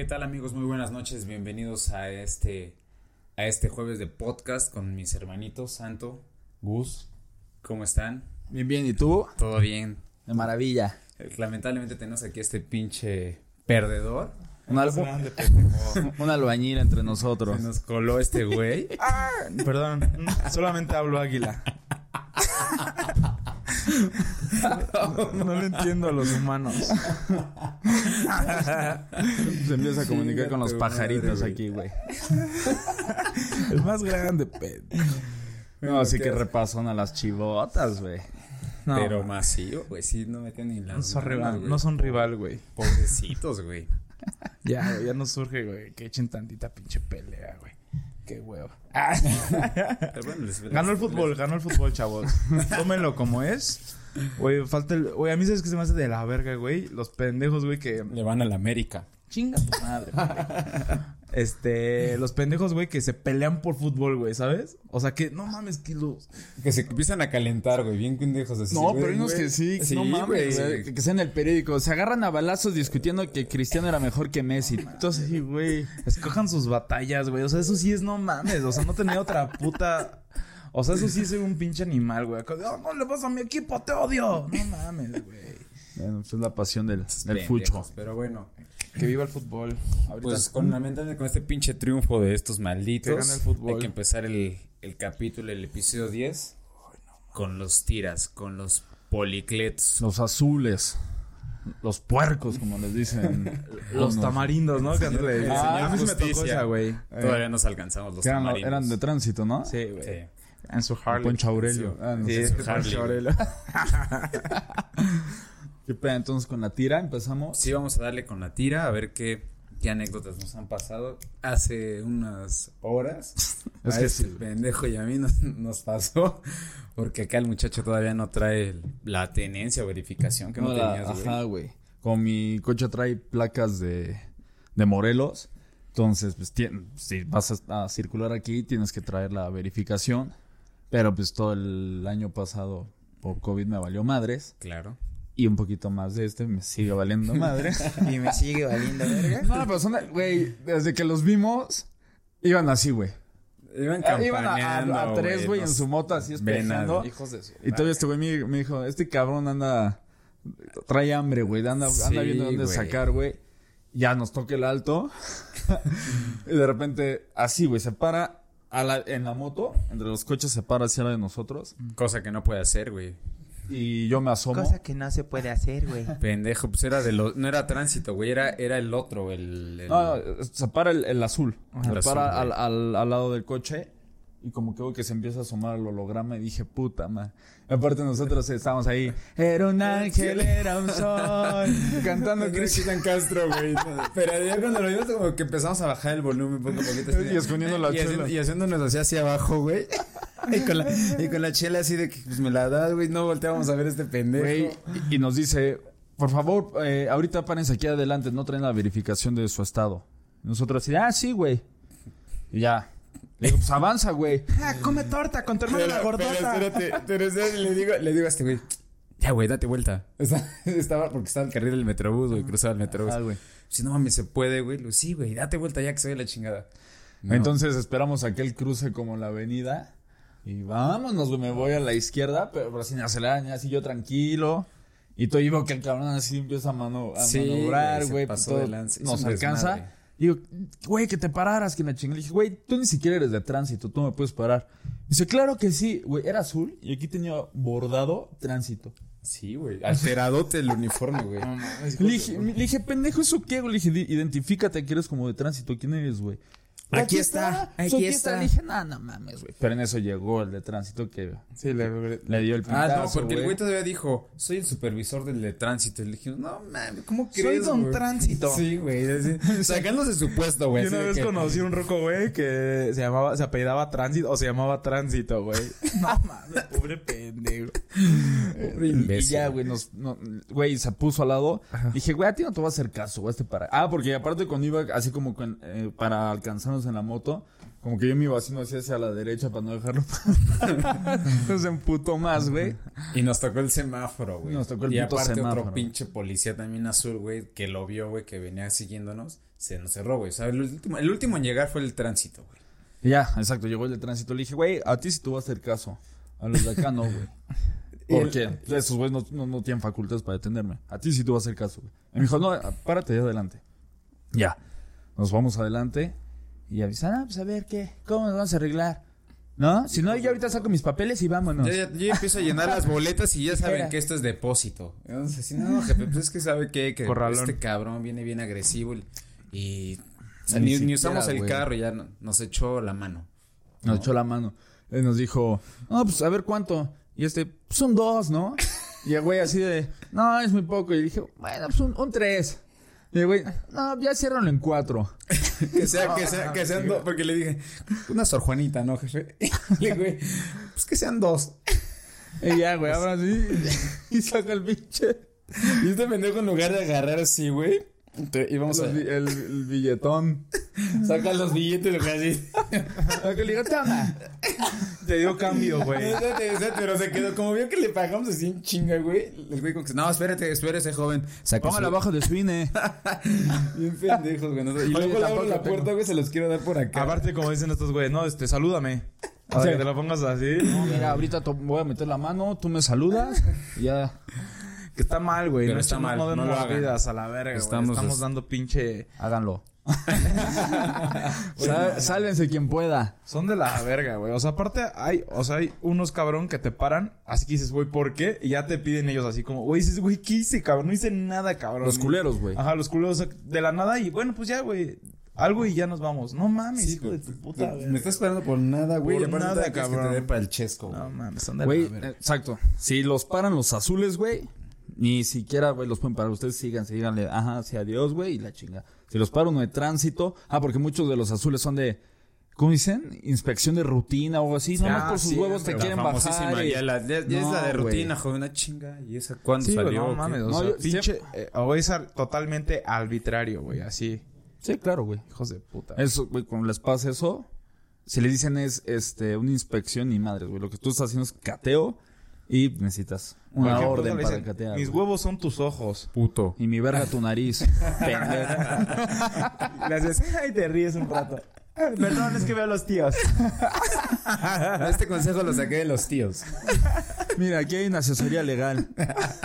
¿Qué tal amigos? Muy buenas noches. Bienvenidos a este a este jueves de podcast con mis hermanitos Santo, Gus. ¿Cómo están? Bien, bien. ¿Y tú? Todo bien. De maravilla. Eh, Lamentablemente tenemos aquí este pinche perdedor. Un, al- un albañil entre nosotros. Se nos coló este güey. Perdón, solamente hablo águila. No, no le entiendo a los humanos. Se empieza a comunicar con los pajaritos madre, aquí, güey. El más grande, pe. No, sí que repasan a las chivotas, güey. No, Pero masivo, güey. Sí, no me tienen ni las no son rival, güey. no son rival, güey. Pobrecitos, güey. Ya, güey, ya no surge, güey, que echen tantita pinche pelea, güey. Qué bueno, les- Ganó el fútbol, ganó el fútbol, chavos. Tómenlo como es. Güey, falta el. Güey, a mí sabes que se me hace de la verga, güey. Los pendejos, güey, que. Le van a la América. Chinga tu madre, güey. Este, los pendejos, güey, que se pelean por fútbol, güey, ¿sabes? O sea que, no mames, que los. Que se empiezan a calentar, güey. Bien pendejos así. No, pero hay unos que sí, no mames, güey, que, que sea en el periódico. Se agarran a balazos discutiendo que Cristiano era mejor que Messi. Entonces, sí, güey. Escojan sus batallas, güey. O sea, eso sí es no mames. O sea, no tenía otra puta. O sea, eso sí es un pinche animal, güey. "Oh, no le vas a mi equipo, te odio. No mames, güey. Bueno, pues es la pasión del, del fucho. Pero bueno. Que viva el fútbol. Ahorita Pues con, lamentablemente con este pinche triunfo de estos malditos, Que gane el fútbol. hay que empezar el, el capítulo, el episodio 10, con los tiras, con los policlets. Los azules. Los puercos, como les dicen. los unos. tamarindos, ¿no? Que antes le. Ah, a mí sí me tocó justicia. esa, güey. Todavía nos alcanzamos los Que eran, tamarindos. eran de tránsito, ¿no? Sí, güey. Sí. En su Harley. Poncho Aurelio. Ah, no Sí, sé. que Harley, Poncho güey. Aurelio. ¿Qué pedo? Entonces con la tira empezamos. Sí, vamos a darle con la tira a ver qué, qué anécdotas nos han pasado. Hace unas horas, Es a que ese sí. pendejo y a mí nos, nos pasó, porque acá el muchacho todavía no trae la tenencia o verificación que no, No, la- tenías, güey. Ajá, güey. Como mi coche trae placas de, de Morelos, entonces, pues, si vas a, a circular aquí, tienes que traer la verificación. Pero, pues, todo el año pasado, por COVID, me valió madres. Claro. Y un poquito más de este me sigue valiendo madres. Y me sigue valiendo, verga. no, pero son, güey, desde que los vimos, iban así, güey. Iban Ah, Iban a, campaneando, a- a tres, güey, en su moto, así. Hijos de su. Y todavía este güey me, me dijo, este cabrón anda, trae hambre, güey, anda, anda viendo dónde sacar, güey. Ya nos toca el alto. y de repente, así, güey, se para a la- en la moto, entre los coches se para hacia la de nosotros. Cosa que no puede hacer, güey. Y yo me asomo. Cosa que no se puede hacer, güey. Pendejo, pues era de lo, no era tránsito, güey, era, era el otro, el, el- No, no, se para el, el azul. se El para azul, al, güey. al, al lado del coche. Y como que veo que se empieza a asomar el holograma y dije, puta, man. Aparte nosotros estábamos ahí. Era un ángel, era un sol. cantando Cristian Castro, güey. Pero ya cuando lo vimos como que empezamos a bajar el volumen poco a poquito. así Y escondiendo la y chela. haciendo- y haciéndonos así hacia abajo, güey. Y con, la, y con la chela así de que pues me la das, güey. No volteamos a ver este pendejo. Güey, y, y nos dice, por favor, eh, ahorita párense aquí adelante, no traen la verificación de su estado. Nosotros así, ah, sí, güey. Y ya. Le digo, pues avanza, güey. Ah, come torta con tu hermano la pero gordota. espérate, pero espérate, le digo, le digo a este güey. Ya, güey, date vuelta. Estaba, porque estaba el carril del metrobús, güey, cruzaba el metrobús. Ah, güey. Si no mames, se puede, güey. Sí, güey, date vuelta ya que se ve la chingada. No. Entonces esperamos a que él cruce como la avenida. Y vámonos, güey, me voy a la izquierda, pero, pero sin acelerar, ni así yo tranquilo. Y todo iba que el cabrón así empieza a, mano, a Sí, manobrar, güey. Nos alcanza. desmadre. Digo, güey, que te pararas, que la chingada. Le dije, güey, tú ni siquiera eres de tránsito, tú me puedes parar. Dice, claro que sí, güey, era azul y aquí tenía bordado tránsito. Sí, güey. Alteradote el uniforme, güey. Le dije, le dije, pendejo, ¿eso qué, güey? Le dije, "Di- identifícate que eres como de tránsito. ¿Quién eres, güey? Aquí está, aquí está. Le dije, no, no mames, güey. Pero en eso llegó el de tránsito que Sí, le, le dio el Ah, pintazo, no, porque el güey todavía dijo, soy el supervisor del de tránsito. Y le dije, no mames, ¿cómo Soy crees? don güy?" Tránsito. Sí, güey. Sacándose su puesto, güey. Yo una vez que- conocí un roco, güey, que se llamaba, se apellidaba Tránsito o se llamaba Tránsito, güey. No mames, pobre pendejo. Pobre Y imbécil. ya, güey, nos, no, güey, se puso al lado. Dije, güey, a ti no te va a hacer caso, güey, este para. Ah, porque aparte cuando iba así como con, eh, para alcanzarnos en la moto, Como que yo me iba haciendo así hacia la derecha para no dejarlo. Entonces emputó más, güey. Y nos tocó el semáforo, güey. Nos tocó el y puto aparte semáforo. otro pinche policía también azul, güey, que lo vio, güey, que venía siguiéndonos, se nos cerró, güey. O sea, el último, el último en llegar fue el tránsito, güey. Y Ya, exacto, llegó el de tránsito. Le dije, güey, a ti sí tú vas a hacer caso. A los de acá no, güey. Porque esos güeyes no, no, no tienen facultades para detenerme. A ti sí tú vas a hacer caso, güey. Y me dijo, no, párate ahí adelante. Ya. Nos vamos adelante. Y avisan, ah, pues a ver, ¿qué? ¿Cómo nos vamos a arreglar? ¿No? Si no, yo ahorita saco mis papeles y vámonos. Yo, ya- yo ya empiezo a llenar las boletas y ya saben Espera. que esto es depósito. Entonces, sí, no, jefe, pues es que sabe que, que Corralón. este cabrón viene bien agresivo y, y- o sea, Ni ni, ni siquiera, usamos el güey. carro, ya no- nos echó la mano. Nos echó la mano. Él nos dijo, no, pues a ver cuánto. Y este, pues son dos, ¿no? Y el güey así de, no, es muy poco. Y dije, bueno, pues un, un tres. Y güey, no, ya ciérranlo en cuatro. Que sea, que sea, que sean dos, porque le dije, una Sor Juanita, ¿no, jefe? Y le güey, pues que sean dos. Y ya, güey, ahora sí. Y saca el pinche. Y este pendejo en lugar de agarrar así, güey, te- íbamos a... bi- el, el billetón. Saca los billetes, güey, así. Lo que le digo, toma. Te dio cambio, güey. Espérate, espérate, pero se quedó, como vio que le pagamos así en chinga, güey. El güey como que, no, espérate, espérate, joven. Su- abajo de su INE. Bien pendejos, güey. Y luego le abro la tengo. puerta, güey, se los quiero dar por acá. Aparte, como dicen estos güeyes, no, este, salúdame. O sea, que te lo pongas así. Mira, ahorita voy a meter la mano, tú me saludas. y ya. Que está mal, güey. No está estamos mal, no no demos lo hagan. vidas a la verga, güey. Estamos Estamos, es- dando pinche... Háganlo. Sá- Sálvense quien pueda. Son de la verga, güey. O sea, aparte hay, o sea, hay unos cabrón que te paran, así que dices, güey, ¿por qué? Y ya te piden ellos así como, güey, dices, güey, ¿qué hice, cabrón? No hice nada, cabrón. Los culeros, güey. Ajá, los culeros de la nada y bueno, pues ya, güey. Algo y ya nos vamos. No mames, Sí, hijo güey. de tu puta, Me güey. está esperando por nada, güey. Por nada, tienes que cabrón. tener para el chesco, güey. No mames, son de Güey, la verga. exacto. Si los paran los azules, güey, ni siquiera, güey, los pueden parar. Ustedes síganse, díganle, ajá, sí, adiós, güey, y la chinga. Si los para uno de tránsito, ah, porque muchos de los azules son de, ¿cómo dicen? Inspección de rutina o algo así. Nomás Ah, por sus sí, huevos te La quieren bajar. y- ya, la, ya- ya es No, la de güey. rutina, joven, una chinga. ¿Y esa cuándo Sí, güey, salió? no mames, o No, sea, yo pinche, eh, o es ar- totalmente arbitrario, güey, así. Sí, claro, güey. Hijos de puta. Eso, güey, cuando les pasa eso, si le dicen es, este, una inspección, ni madres, güey. Lo que tú estás haciendo es cateo y necesitas una ejemplo, orden para dicen, catear. Mis güey. huevos son tus ojos. Puto. Y mi verga tu nariz. Pendejo. Le haces, ay, te ríes un rato. Perdón, es que veo a los tíos. Este consejo lo saqué de los tíos. Mira, aquí hay una asesoría legal.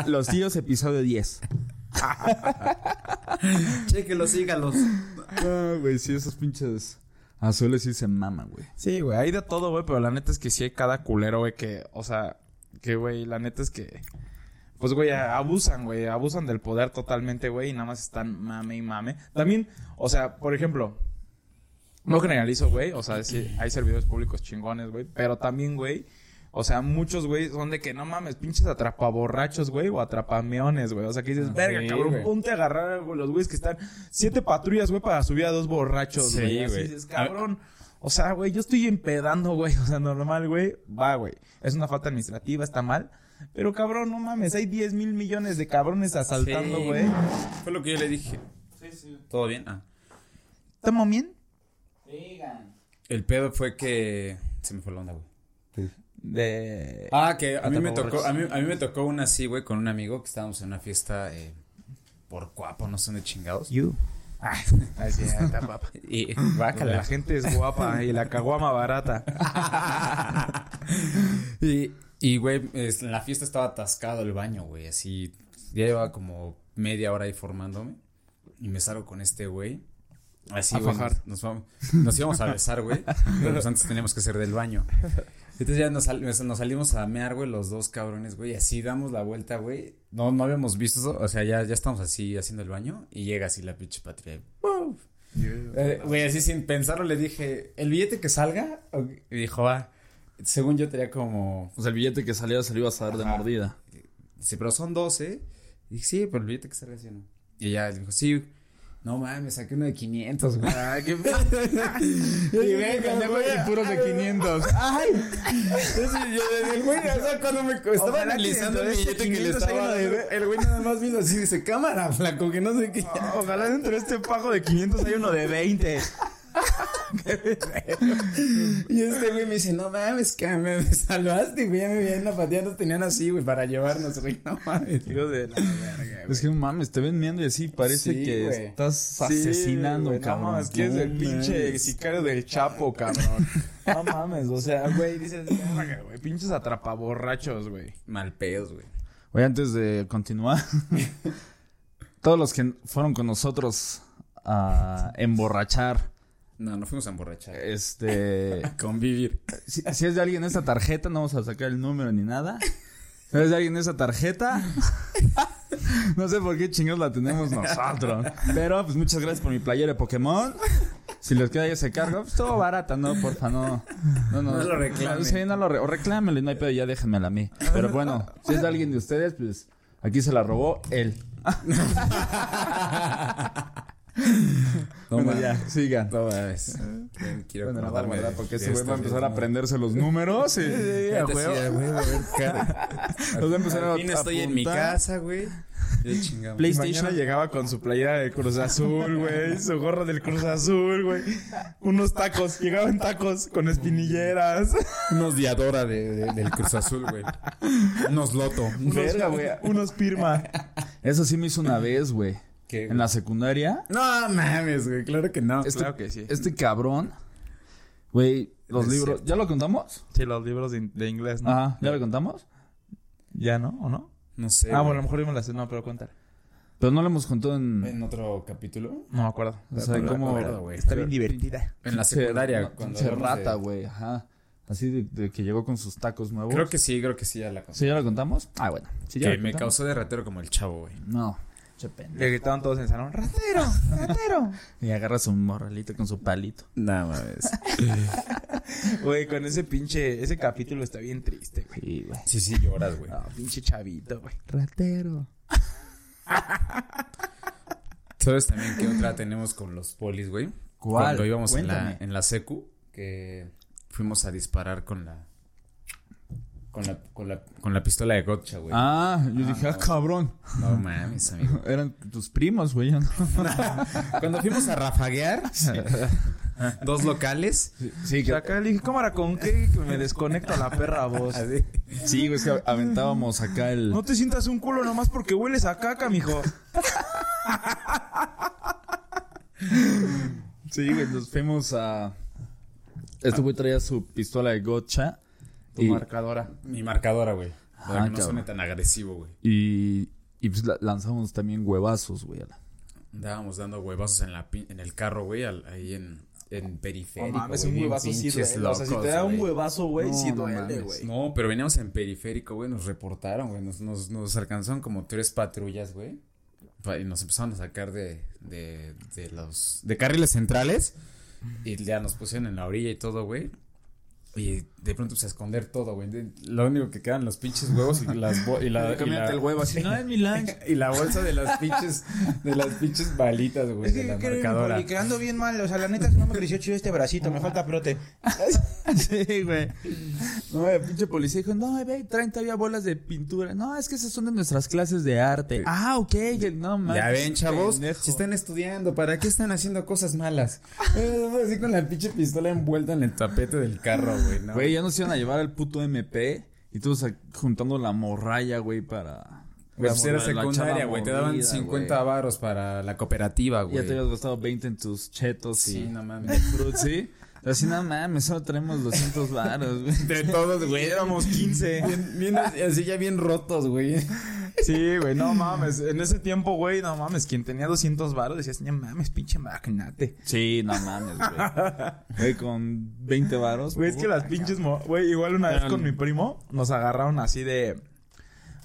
Los tíos, episodio 10. Chéquelos, sígalos. Ah, güey, sí, esos pinches azules sí se maman, güey. Sí, güey, hay de todo, güey, pero la neta es que sí hay cada culero, güey, que, o sea, que, güey, la neta es que, pues, güey, abusan, güey, abusan del poder totalmente, güey, y nada más están mame y mame. También, o sea, por ejemplo, no generalizo, güey, o sea, sí, hay servidores públicos chingones, güey, pero también, güey, o sea, muchos, güey, son de que no mames, pinches atrapaborrachos, güey, o atrapameones, güey. O sea, que dices, verga, sí, cabrón, ponte a agarrar, güey, los güeyes que están siete patrullas, güey, para subir a dos borrachos, Sí, güey. Así güey. dices, cabrón. O sea, güey, yo estoy empedando, güey. O sea, normal, güey. Va, güey. Es una falta administrativa, está mal. Pero, cabrón, no mames. Hay 10 mil millones de cabrones asaltando, Sí. güey. Fue lo que yo le dije. ¿Todo bien? Ah. ¿Estamos bien? El pedo fue que... Se me fue la onda, güey. De... Ah, que a mí me tocó, a mí, a mí me tocó una así, güey, con un amigo que estábamos en una fiesta eh, por cuapo, no sé dónde chingados. You. Así, está papá. Y La bácala. gente es guapa y la caguama barata. y, y, güey, es- en la fiesta estaba atascado el baño, güey, así. Ya llevaba como media hora ahí formándome. Y me salgo con este güey. Así, A güey. fajar. Nos, nos vamos- nos íbamos a besar, güey. Pero pues antes teníamos que hacer del baño. Entonces ya nos, sal- nos salimos a mear, güey, los dos cabrones, güey. Así damos la vuelta, güey. No, no habíamos visto eso. O sea, ya, ya estamos así haciendo el baño. Y llega así la pinche patria. Eh, Güey, así sin pensarlo le dije, ¿el billete que salga? Y dijo, va. Según yo tenía como... O sea, el billete que salía se lo ibas a dar de mordida. Dice, pero son 12. Y dije, sí, pero el billete que salga así, ¿no? Y ella dijo, sí. No mames, saqué uno de 500, güey. Ay, qué... y güey. Y puros de 500. Ay. Entonces yo, el güey, o sea, cuando me estaba analizando el billete que le 500 estaba dando, el güey nada más vino así, dice, cámara, flaco, que no sé qué. Ojalá dentro de este pago de 500 hay uno de 20. y este güey me dice, no mames, que me, salvaste, güey. Ya me vienen a patear, nos tenían así, güey, para llevarnos, güey. No mames. Hijo de la verga, Es que no mames, te ven viendo y así parece Sí, que güey. estás Sí, asesinando, güey, cabrón. No mames, que es el pinche sicario del Chapo, cabrón. No mames, o sea, güey, dices, verga, güey, pinches atrapaborrachos, güey. Mal pedos, güey. Oye, antes de continuar, todos los que fueron con nosotros a emborrachar, No, no fuimos a emborrachar. este, Convivir. si, si es de alguien esta tarjeta, no vamos a sacar el número ni nada. Si es de alguien esa tarjeta, no sé por qué chingados la tenemos nosotros. Pero, pues muchas gracias por mi playera de Pokémon. Si les queda ese cargo, pues todo barata, no, porfa, no. No, No lo reclamen. Sí, no lo re- o reclámenle, no hay pedo, ya déjenmela a mí. Pero bueno, si es de alguien de ustedes, pues aquí se la robó él. No Bueno, ya, siga. No mames. Quiero Bueno, no, acordarme ¿verdad? de- Porque ese güey va a empezar a aprenderse los números y... Ya te decía, güey, a ver, cara. Los va a empezar a Al fin estoy en mi casa, güey. PlayStation. Llegaba con su playera del Cruz Azul, güey. Su gorra del Cruz Azul, güey. Unos tacos. Llegaba en tacos con espinilleras. Unos Diadora de, de- del Cruz Azul, güey. Unos Loto. Verga, güey. Unos Pirma. Eso sí me hizo una vez, güey. ¿Qué? En la secundaria. No mames, güey. Claro que no. Este, Claro que sí. Este cabrón, güey, los Es libros. cierto. ¿Ya lo contamos? Sí, los libros de, de inglés, ¿no? Ajá, ¿ya lo contamos? ¿Ya no? ¿O no? No sé. ah, güey. bueno, a lo mejor las sé. No, pero cuéntale. Pero no lo hemos contado en. En otro capítulo. No me acuerdo. O sea, No me como. acuerdo, güey. Está bien divertida. En la secundaria. no, cuando hablamos rata, de- güey, ajá. Así de, de que llegó con sus tacos nuevos. Creo que sí, creo que sí, ya la conté. ¿Sí ya lo contamos? Ah, bueno. Sí, ya que me contamos. causó de ratero como el chavo, güey. No. Che pendejo. Le gritaban todos en el salón. ¡Ratero! ¡Ratero! Y agarra su morralito con su palito. No mames. Güey, con ese pinche... Ese capítulo está bien triste, güey. Sí, güey. Sí, sí, lloras, güey. No, pinche chavito, güey. Ratero. ¿Sabes también qué otra tenemos con los polis, güey? ¿Cuál? Cuando íbamos en la, en la secu, que fuimos a disparar con la... Con la, con la, con la pistola de gotcha, güey. Ah, yo Ah, dije, ah, cabrón. No mames, amigo. Eran tus primos, güey. no. Cuando fuimos a rafaguear, dos locales. Sí, Y acá le dije, cámara, ¿con qué? Que me desconecta la perra voz. sí, güey, es que aventábamos acá el. No te sientas un culo nomás porque hueles a caca, mijo. Sí, güey, nos fuimos a. Este güey traía su pistola de gotcha. Tu Y, marcadora. Mi marcadora, güey. Para Ah, que no suene tan agresivo, güey. y, y pues la- lanzamos también huevazos, güey. a la- Andábamos dando huevazos en, la, en el carro, güey, ahí en, en No periférico. mames, güey, un huevazo sí duele. O sea, si te da locos, un huevazo, güey, No, sí no duele, güey. No, pero veníamos en periférico, güey, nos reportaron, güey, nos, nos, nos alcanzaron como tres patrullas, güey. Y nos empezaron a sacar de, de, de los, de carriles centrales. Y ya nos pusieron en la orilla y todo, güey. Y de pronto pues a esconder todo, güey. Lo único que quedan los pinches huevos y las bo- y la, y la- el huevo así. No, es mi lunch. y la bolsa de las pinches de las pinches balitas, güey, de la marcadora. ando bien mal. O sea, la neta, no me creció chido este bracito. Me falta prote. sí, güey. No, el pinche policía dijo, no, ve, traen todavía bolas de pintura. No, es que esas son de nuestras clases de arte. Ah, ok. que No, mames. Ya ven, chavos, pendejo. si están estudiando, ¿para qué están haciendo cosas malas? Eh, Así con la pinche pistola envuelta en el tapete del carro, güey, ¿no? Güey, ya nos iban a llevar al puto MP. Y todos juntando la morralla, güey, para... Güey, pues era secundaria, güey, te daban mordida, 50 güey. varos para la cooperativa, güey. Ya te habías gastado 20 en tus chetos Sí, y... no mames. fruit, ¿sí? Así, no mames, solo tenemos 200 varos, güey. De todos, güey, éramos 15. Bien, bien, así ya bien rotos, güey. Sí, güey, no mames. En ese tiempo, güey, no mames. Quien tenía 200 baros decías, no mames, pinche magnate. Sí, no mames, güey. Güey, con 20 varos. Güey, es que las pinches... Güey, igual una vez con mi primo nos agarraron así de...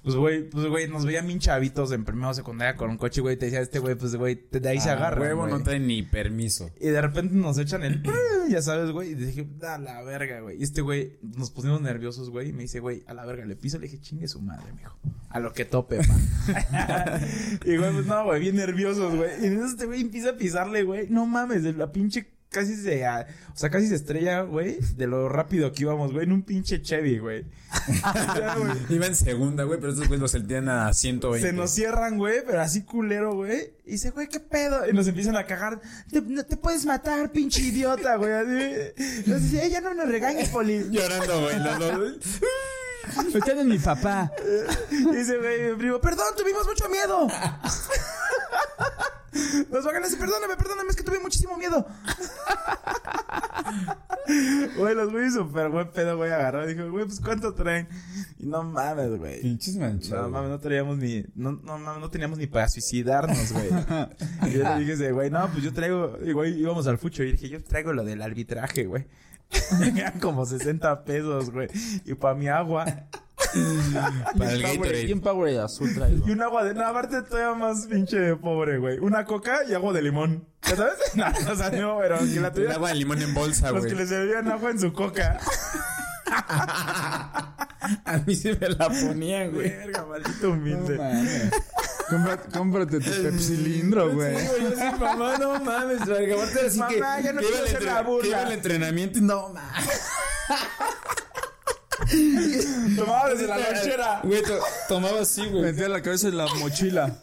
Pues, güey, pues, güey, nos veían bien chavitos en primero o secundaria con un coche, güey. Te decía, este güey, pues, güey, te- de ahí se Ah, agarra, huevo, no trae ni permiso. Y de repente nos echan el... Ya sabes, güey. Y dije, a la verga, güey. Y este güey, nos pusimos nerviosos, güey. Y me dice, güey, a la verga, le piso. Le dije, chingue su madre, mijo. A lo que tope, pa. y güey, pues no, güey, bien nerviosos, güey. Y entonces este güey empieza a pisarle, güey. No mames, de la pinche casi se... o sea, casi se estrella, güey. De lo rápido que íbamos, güey. En un pinche Chevy, güey. Ya. Iba en segunda, güey, pero estos güeyes lo sentían a 120. Se nos cierran, güey, pero así culero, güey. Y dice, güey, ¿qué pedo? Y nos empiezan a cagar. Te, no te puedes matar, pinche idiota, güey. Así. Nos dice, "Eh, ya no nos regañes, poli. Llorando, güey. los dos. Usted es mi papá. Y dice, güey, mi primo, perdón, tuvimos mucho miedo. Nos van a decir, perdóname, perdóname, es que tuve muchísimo miedo. Güey, los güeyes súper buen pedo, güey, agarró dijo, güey, pues ¿cuánto traen? Y no mames, güey. Pinches No manchados. mames, no teníamos ni, no, no mames, no teníamos ni para suicidarnos, güey. y yo le dije, güey, no, pues yo traigo, y güey, íbamos al fucho y dije, yo traigo lo del arbitraje, güey. Eran como 60 pesos, güey. Y para mi agua. Para el Gatorade. ¿Quién Powerade azul traigo? Y un agua de, no, aparte todavía más pinche pobre, güey. Una coca y agua de limón. ¿Ya sabes? No, o sea, no, pero que la El tuviera. agua de limón en bolsa, Los güey. que le servían agua en su coca. A mí sí me la ponían, güey. Verga, maldito humilde. Cómprate, cómprate tu pepsilindro, güey. Sí, güey, yo sí, mamá, no mames, verga. Aparte así Mamá, que, ya no quiero hacer la burla. que iba al entrenamiento y no mames. Tomaba desde la lonchera. Güey, to- tomaba así, güey. Metía la cabeza en la mochila.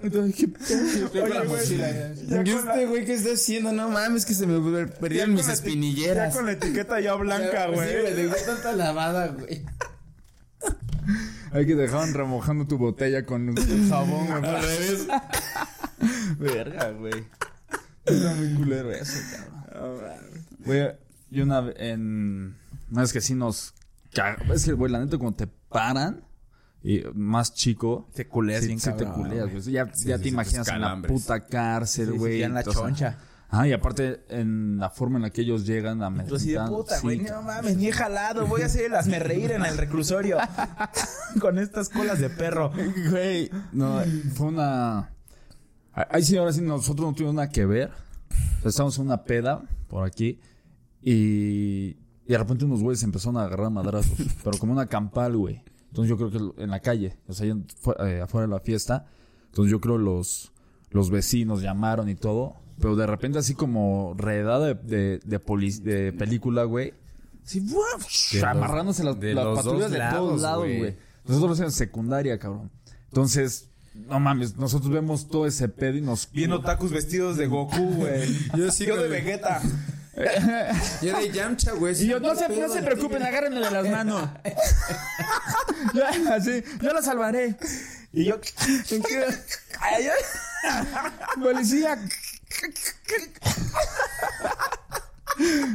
Entonces, ¿qué pedo? Oye, güey, ya ¿Y con la- este güey qué está haciendo? No mames, que se me ya perdieron con mis la eti- espinilleras. Ya con la etiqueta ya blanca, Sí, güey. le dio tanta lavada, güey. Hay que dejaban remojando tu botella con jabón, güey. Al revés. Verga, güey. Está muy culero eso, cabrón. Güey, y una vez en... No, es que sí nos... Es que, güey, la neta, cuando te paran... Y más chico... Te culeas sí, bien sí te culeas, güey. Ya, Sí, ya te sí, imaginas en la puta cárcel, güey. ya en la choncha. Ah, y aparte en la forma en la que ellos llegan a Tú así de meter- puta, güey. no mames, ni he jalado. Voy a hacer el hazme reír en el reclusorio. Con estas colas de perro. Güey, no, fue una... Ahí sí, ahora sí, nosotros no tuvimos nada que ver. O sea, estábamos en una peda por aquí y, y de repente unos güeyes empezaron a agarrar madrazos, pero como una campal, güey. Entonces yo creo que en la calle, o sea, eh, afuera de la fiesta. Entonces yo creo los, los vecinos llamaron y todo, pero de repente así como redada de, de, de, poli- de película, güey. Los- amarrándose las, de las los patrullas de lados, todos lados, güey. Nosotros en secundaria, cabrón. Entonces, no mames, nosotros vemos todo ese pedo y nos... Bien otakus vestidos de Goku, güey. Yo sí Yo de Vegeta. Yo de Yamcha, güey. Y yo, no se, no se preocupen, agárrenle de las manos. Ya, así, yo la salvaré. Y yo. Policía.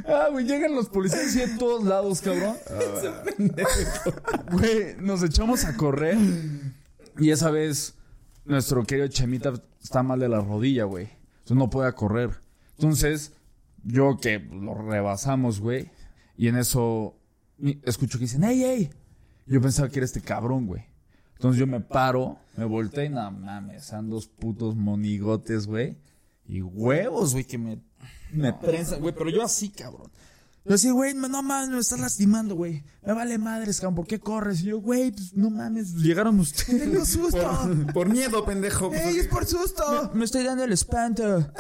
Ah, güey, llegan los policías así de todos lados, cabrón. Güey, nos echamos a correr. Y esa vez, nuestro querido Chemita está mal de la rodilla, güey. Entonces no puede correr. Entonces, yo que lo rebasamos, güey. Y en eso, escucho que dicen, ¡Ey, ey! Yo pensaba que era este cabrón, güey. Entonces yo me paro, me volteé y no mames, eran dos putos monigotes, güey. Y huevos, güey, que me, me prensan, güey. Pero yo así, cabrón. Yo así, güey, no mames, me estás lastimando, güey. Me vale madres, cabrón, ¿por qué corres? Y yo, güey, pues no mames, pues, llegaron ustedes. Tengo susto. Por, por miedo, pendejo. pues, ¡Ey, es por susto! Me estoy dando el espanto.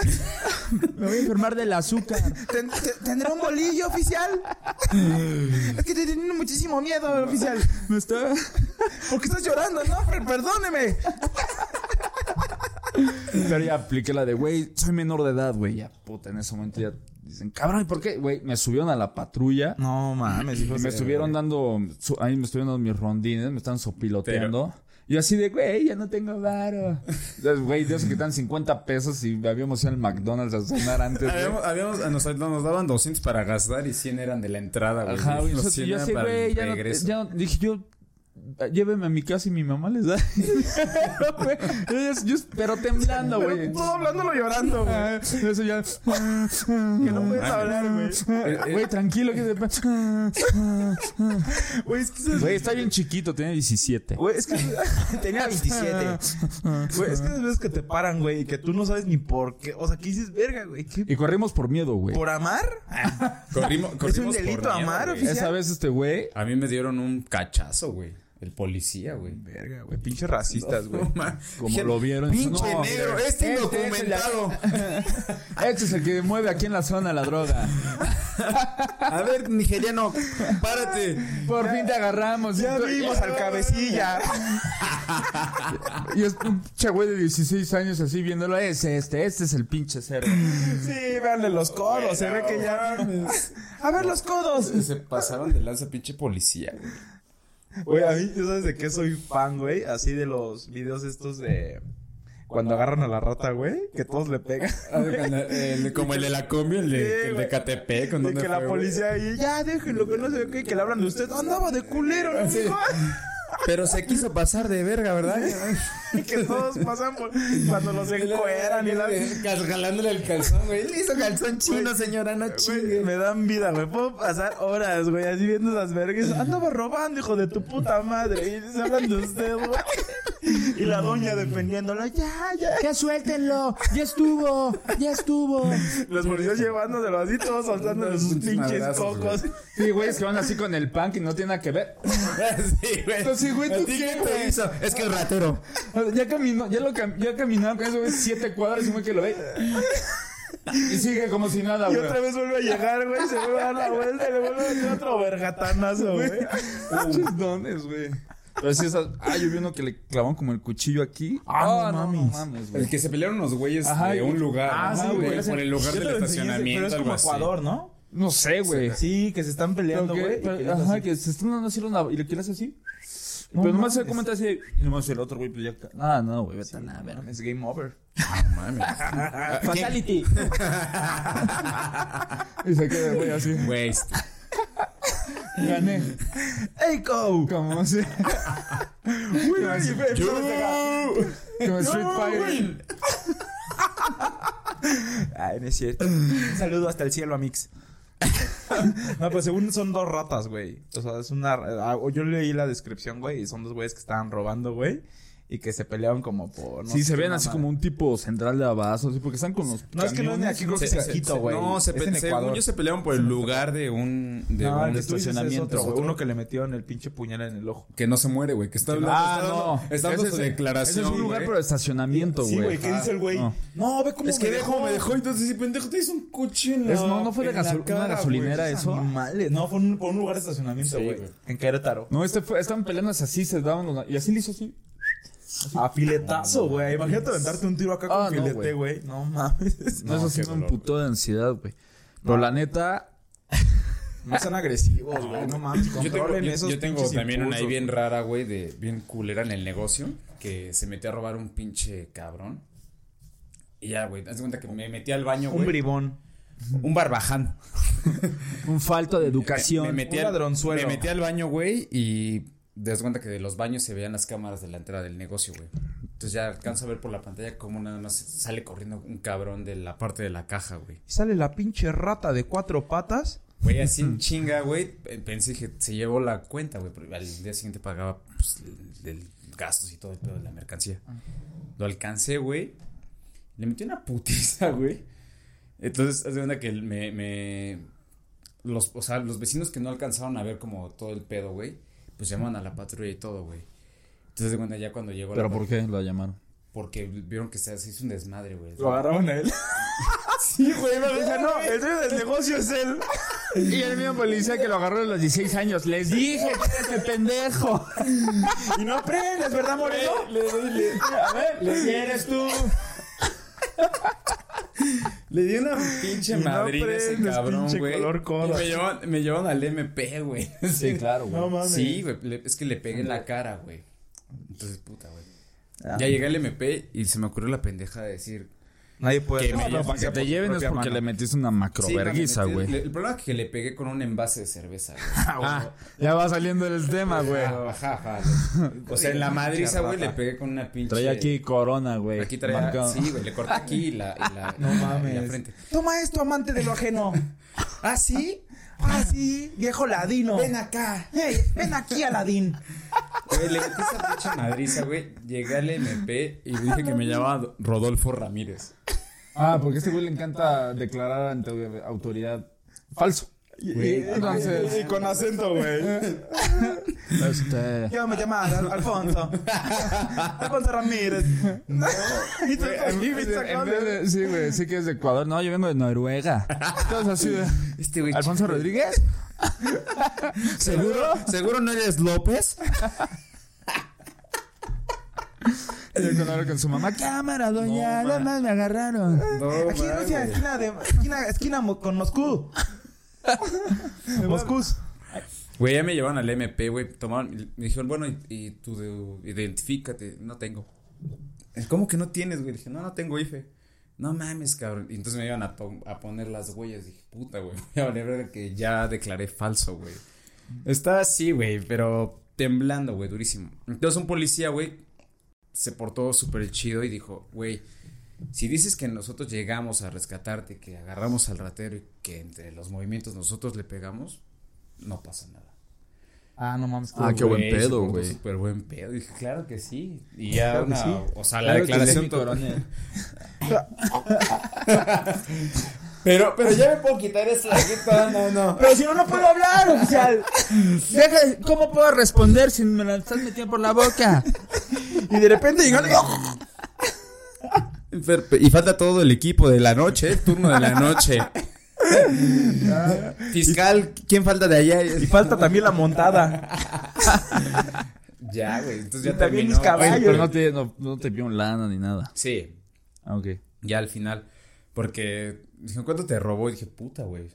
Me voy a enfermar del azúcar. ¿Ten- te- ¿Tendrá un bolillo oficial? es que te teniendo muchísimo miedo, oficial. Me está... ¿Por qué estás llorando? No, per- perdóneme. Pero ya apliqué la de, güey, soy menor de edad, güey. Ya, puta, en ese momento ya dicen, cabrón, ¿y por qué? Güey, me subieron a la patrulla. No mames, Y me estuvieron dando, su- ahí me estuvieron dando mis rondines, me estaban sopiloteando. Y yo así de, güey, ya no tengo varo. Güey, de eso que dan 50 pesos y habíamos ido al McDonald's a cenar antes. Habíamos, habíamos, a nos, nos daban 200 para gastar y 100 eran de la entrada, güey. Ajá, güey. Yo 100 yo eran así, güey, ya no, ya no- dije yo, lléveme a mi casa y mi mamá les da. Yo- pero temblando, güey. Todo hablándolo llorando, güey. Ah, Eso ya. Que no puedes hablar, güey. Güey, tranquilo, que Güey, es que Güey, está bien chiquito, tiene 17. Güey, es que tenía 27. Güey, es que esas veces que te paran, güey, y que tú no sabes ni por qué. O sea, que dices, verga, güey, ¿qué? Y corrimos por miedo, güey. ¿Por amar? Corrimos, corrimos delito por miedo, amar, oficial? Esa vez este güey A mí me dieron un cachazo, güey. El policía, güey. Verga, güey. Pinches racistas, güey. Como lo vieron. Pinche No, negro, este este es indocumentado. Este es el que mueve aquí en la zona la droga. A ver, nigeriano, párate. Por fin te agarramos. Ya tú- vimos al cabecilla. Y es un pinche güey de 16 años así viéndolo. Es este, este es el pinche cerdo. Sí, véanle los codos. Se ve que ya. A ver los codos. Se pasaron de lanza, pinche policía, güey. Güey, a mí, ¿tú sabes de qué soy fan, güey? Así de los videos estos de. Cuando agarran a la rata, güey, que todos le pegan. como el de la combi, el Sí, de, el de. Catepec. ¿con De que la fue, güey? policía ahí, ya déjenlo, que no sé qué, que le hablan de usted. Andaba de culero, ¿no? Pero se quiso pasar de verga, ¿verdad? que todos pasan por cuando los encueran y la. Jalándole el calzón, güey. Le hizo calzón chino, señora, no chingue. me dan vida, güey. Puedo pasar horas, güey, así viendo esas vergas. Andaba robando, hijo de tu puta madre. Y se hablan de usted, güey. Y la doña defendiéndolo. Ya, ya. Ya suéltenlo. Ya estuvo. Ya estuvo. Los policías llevándoselo así, todos soltándole sus Pinches cocos. Sí, güey, es que van así con el pan que no tiene nada que ver. Sí, güey. Entonces, güey, ¿A ¿tú qué, hizo? Es que el ratero. Ya caminó, ya lo cam- ya caminaron con eso, güey, siete cuadras y muy que lo ve. Y sigue como si nada, Y güey. otra vez vuelve a llegar, güey. Se vuelve a dar la vuelta y le vuelve a meter otro vergatanazo, güey. Pinches dones, güey. Pero sí, esas. Ah, yo vi uno que le clavaron como el cuchillo aquí. Ah, no mames. mames, güey. El que se pelearon los güeyes Ajá, de y- un lugar. Ah, ¿no? sí, güey. Por el lugar del estacionamiento. Pero es como. Ecuador, ¿no? No sé, güey. Sí, que se están peleando, güey. y Ajá, que se están dando así una, y le quieres así. No pero nomás se comenta así. Y nomás el otro, güey, pues ya. Ah, no, güey, vete a la verga. Es game over. No mames. Fatality. y se queda, güey, así. Güey, Gané. ¡Eiko! Como así. Como Street Fighter. Ay, no es cierto. Un saludo hasta el cielo, Amix. No, pues según son dos ratas, güey. O sea, es una... ah, Yo leí la descripción, güey, y son dos güeyes que estaban robando, güey. Y que se peleaban como por... no Sí, se ven así como un tipo central de abazo, así, porque están con los. No, es que no es de aquí, creo que Se- Quito, güey. No, se pe- según yo se pelearon por el lugar de un, de No, un estacionamiento. otro, güey. Uno que le metieron el pinche puñal en el ojo. que no se muere, güey, que está hablando, Ah, está dando, no. está su es- declaración. Ese es un lugar, güey. pero de estacionamiento, Sí, güey. güey, ¿qué dice el güey? No. Ve cómo Es que dejó, me dejó, entonces sí, pendejo, te hizo un cuchillo en la... Es- no, no fue de una gasolinera güey. eso. No, fue por un lugar de estacionamiento, güey. güey. en Querétaro. No, este fue, estaban peleando así, se daban los- Y así le hizo así. A filetazo, güey. Imagínate aventarte un tiro acá con Ah, no, filete, güey. No mames. No, eso sí me emputó de ansiedad, güey. Pero la neta, No sean agresivos, güey. No mames. Yo tengo, Controlen yo- esos yo tengo pinches también una ahí bien rara, güey, de bien culera en el negocio, que se metió a robar un pinche cabrón. Y ya, güey, haz de cuenta que me metí al baño, Un güey. bribón. Un barbaján. un falto de Me, educación. me metí un al, ladronzuelo. me metí al baño, güey, y te das cuenta que de los baños se veían las cámaras de la entrada del negocio, güey. Entonces ya alcanzo a ver por la pantalla cómo nada más sale corriendo un cabrón de la parte de la caja, güey. Sale la pinche rata de cuatro patas. Güey, así en chinga, güey. Pe- Pensé que se llevó la cuenta, güey. Pero al día siguiente pagaba pues, el, el gastos y todo el pedo de la mercancía. Lo alcancé, güey. Le metí una putiza, güey. Entonces, haz de cuenta que me, me. Los, o sea, los vecinos que no alcanzaron a ver como todo el pedo, güey. Pues llaman a la patrulla y todo, güey. Entonces, cuenta ya cuando llegó ¿Pero la por qué lo llamaron? Porque vieron que se hizo un desmadre, güey. Lo agarraban a él. Sí, güey. me Dice, no, el dueño del negocio es él. Y el mismo policía que lo agarró a los 16 años. Les dije, este pendejo. Y no aprendes, ¿verdad, Moreno? A ver, le eres tú. Le di una pinche no madrina a ese cabrón, güey. me me llevaron al MP, güey. Sí, claro, güey. No mames. Sí, güey. Es que le pegué en la cara, güey. Entonces, puta, güey. Ah. Ya llegué al MP y se me ocurrió la pendeja de decir. Nadie puede. Que me No, para Que te lleven es porque le metiste una Sí, macroverguiza, güey. El problema es que le pegué con un envase de cerveza, güey. Ah, ya va saliendo el tema, güey. O sea, en la madriza, güey, le pegué con una pinche. Trae aquí corona, güey. Aquí traía. Marcado. Sí, güey, le corté aquí y la. Y la No y la mames. frente. Toma esto, amante de lo ajeno. ¿Ah, sí? Ah, sí, viejo ladino. Ven acá. Ven aquí, Aladín. Güey, le metí esa pinche madriza, güey. Llegué al MP y dije que me llamaba Rodolfo Ramírez. Ah, porque a este güey le encanta declarar ante autoridad falso. Güey, entonces- Y con acento, güey. Este. Yo me llamaba Al- Alfonso. Alfonso Ramírez. Y tú, y me En vez sacando- de- Sí, güey, sí que es de Ecuador. No, yo vengo de Noruega. Entonces así de. Este güey. Alfonso Rodríguez. ¿Seguro? ¿Seguro no eres López? Yo con con su mamá. Cámara, doña. No, nada más me agarraron. No, Aquí en Rusia, esquina de. Esquina, esquina con Moscú. Moscú. Güey, ya me llevaron al MP, güey. Tomaron, me dijeron, bueno, y, y tú de- identifícate. No tengo. ¿Cómo que no tienes, güey? Dije, no, no tengo IFE. No mames, cabrón. Y entonces me iban a, poner las huellas. Dije, puta, güey. Voy a valer que ya declaré falso, güey. Estaba así, güey, pero temblando, güey, durísimo. Entonces un policía, güey, se portó súper chido y dijo, güey, si dices que nosotros llegamos a rescatarte, que agarramos al ratero y que entre los movimientos nosotros le pegamos, no pasa nada. Ah, no mames. Ah, qué buen pedo, güey. Súper buen pedo. Dije, claro que sí. Y ya Claro que una, sí. o sea, la Claro declaración coronel. Pero, pero ya me puedo quitar aquí, todo, no, no. Pero si no, no puedo hablar, oficial. Deja, ¿Cómo puedo responder si me la estás metiendo por la boca? Y de repente llegó. Y falta todo el equipo de la noche, ¿eh? turno de la noche. Fiscal, ¿quién falta de allá? Y falta también la montada. Ya, güey, entonces ya Y también mis caballos. Pero no te, no, no te vio lana ni nada. Sí, Ah, ok. ya al final. Porque dijeron, ¿cuánto te robó? Y dije, puta, güey.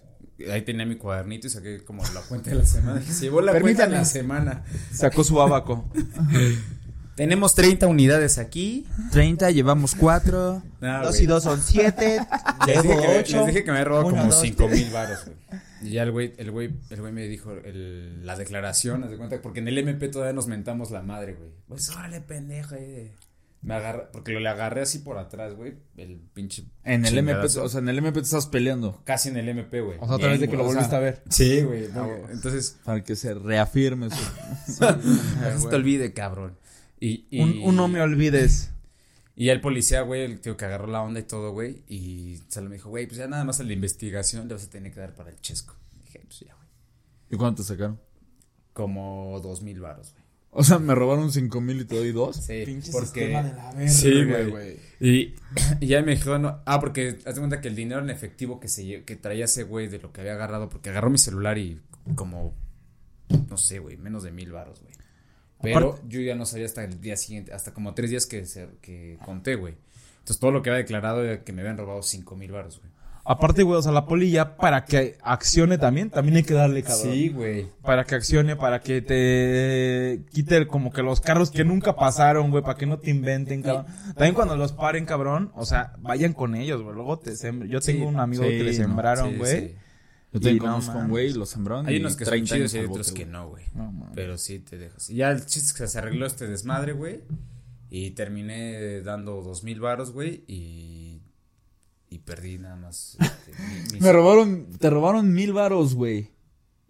Ahí tenía mi cuadernito y saqué como la cuenta de la semana. Dije, se llevó la cuenta de la semana. Sacó su abaco. Tenemos 30 unidades aquí. 30, llevamos 4. Nah, Dos güey. y dos son siete. Les les dije que me había robado Uno, como dos, 5 tres. mil baros, güey. Y ya el güey, el güey, el güey me dijo el- la declaración, haz de cuenta, porque en el MP todavía nos mentamos la madre, güey. Pues órale, pendejo, eh. Me agarra, porque lo le agarré así por atrás, güey. El pinche. En el MP, o sea, en el MP te estás peleando. Casi en el MP, güey. O sea, otra vez de que lo volviste sea, a ver. Sí, güey. no, Entonces, Para que se reafirme su. no se te olvide, cabrón. Y, y, Un, un no me olvides. Y ya el policía, güey, el tío que agarró la onda y todo, güey. Y solo me dijo, güey, pues ya nada más a la investigación le vas a tener que dar para el chesco. Dije, pues ya, güey. ¿Y cuánto te sacaron? Como dos mil varos, güey. O sea, me robaron 5 mil y te doy 2. Sí, Pinche porque... sistema de la verga, Sí, güey. güey. Y, y ya me dijo, no, ah, porque haz de cuenta que el dinero en efectivo que se que traía ese güey de lo que había agarrado, porque agarró mi celular y como, no sé, güey, menos de mil varos, güey. Pero Aparte- yo ya no sabía hasta el día siguiente, hasta como tres días que, que conté, güey. Entonces todo lo que había declarado era que me habían robado cinco mil varos, güey. Aparte, güey, o sea, la poli ya para que accione también, también hay que darle, cabrón. Sí, güey. Para que accione, para que te quite como que los carros que nunca pasaron, güey, para que no te inventen, cabrón. También cuando los paren, cabrón, o sea, vayan con ellos, güey. Luego te Yo tengo un amigo sí, que le no, sembraron, Sí, güey. sí. Yo te conozco no un güey, los sembraron. Hay unos que son 30 chidos y hay otros que no, güey. No. Pero sí te dejas. Ya el chiste es que se arregló este desmadre, güey. Y terminé dando dos mil varos, güey. Y. Y perdí nada más. este, mi- mis- Me robaron, te robaron mil varos, güey.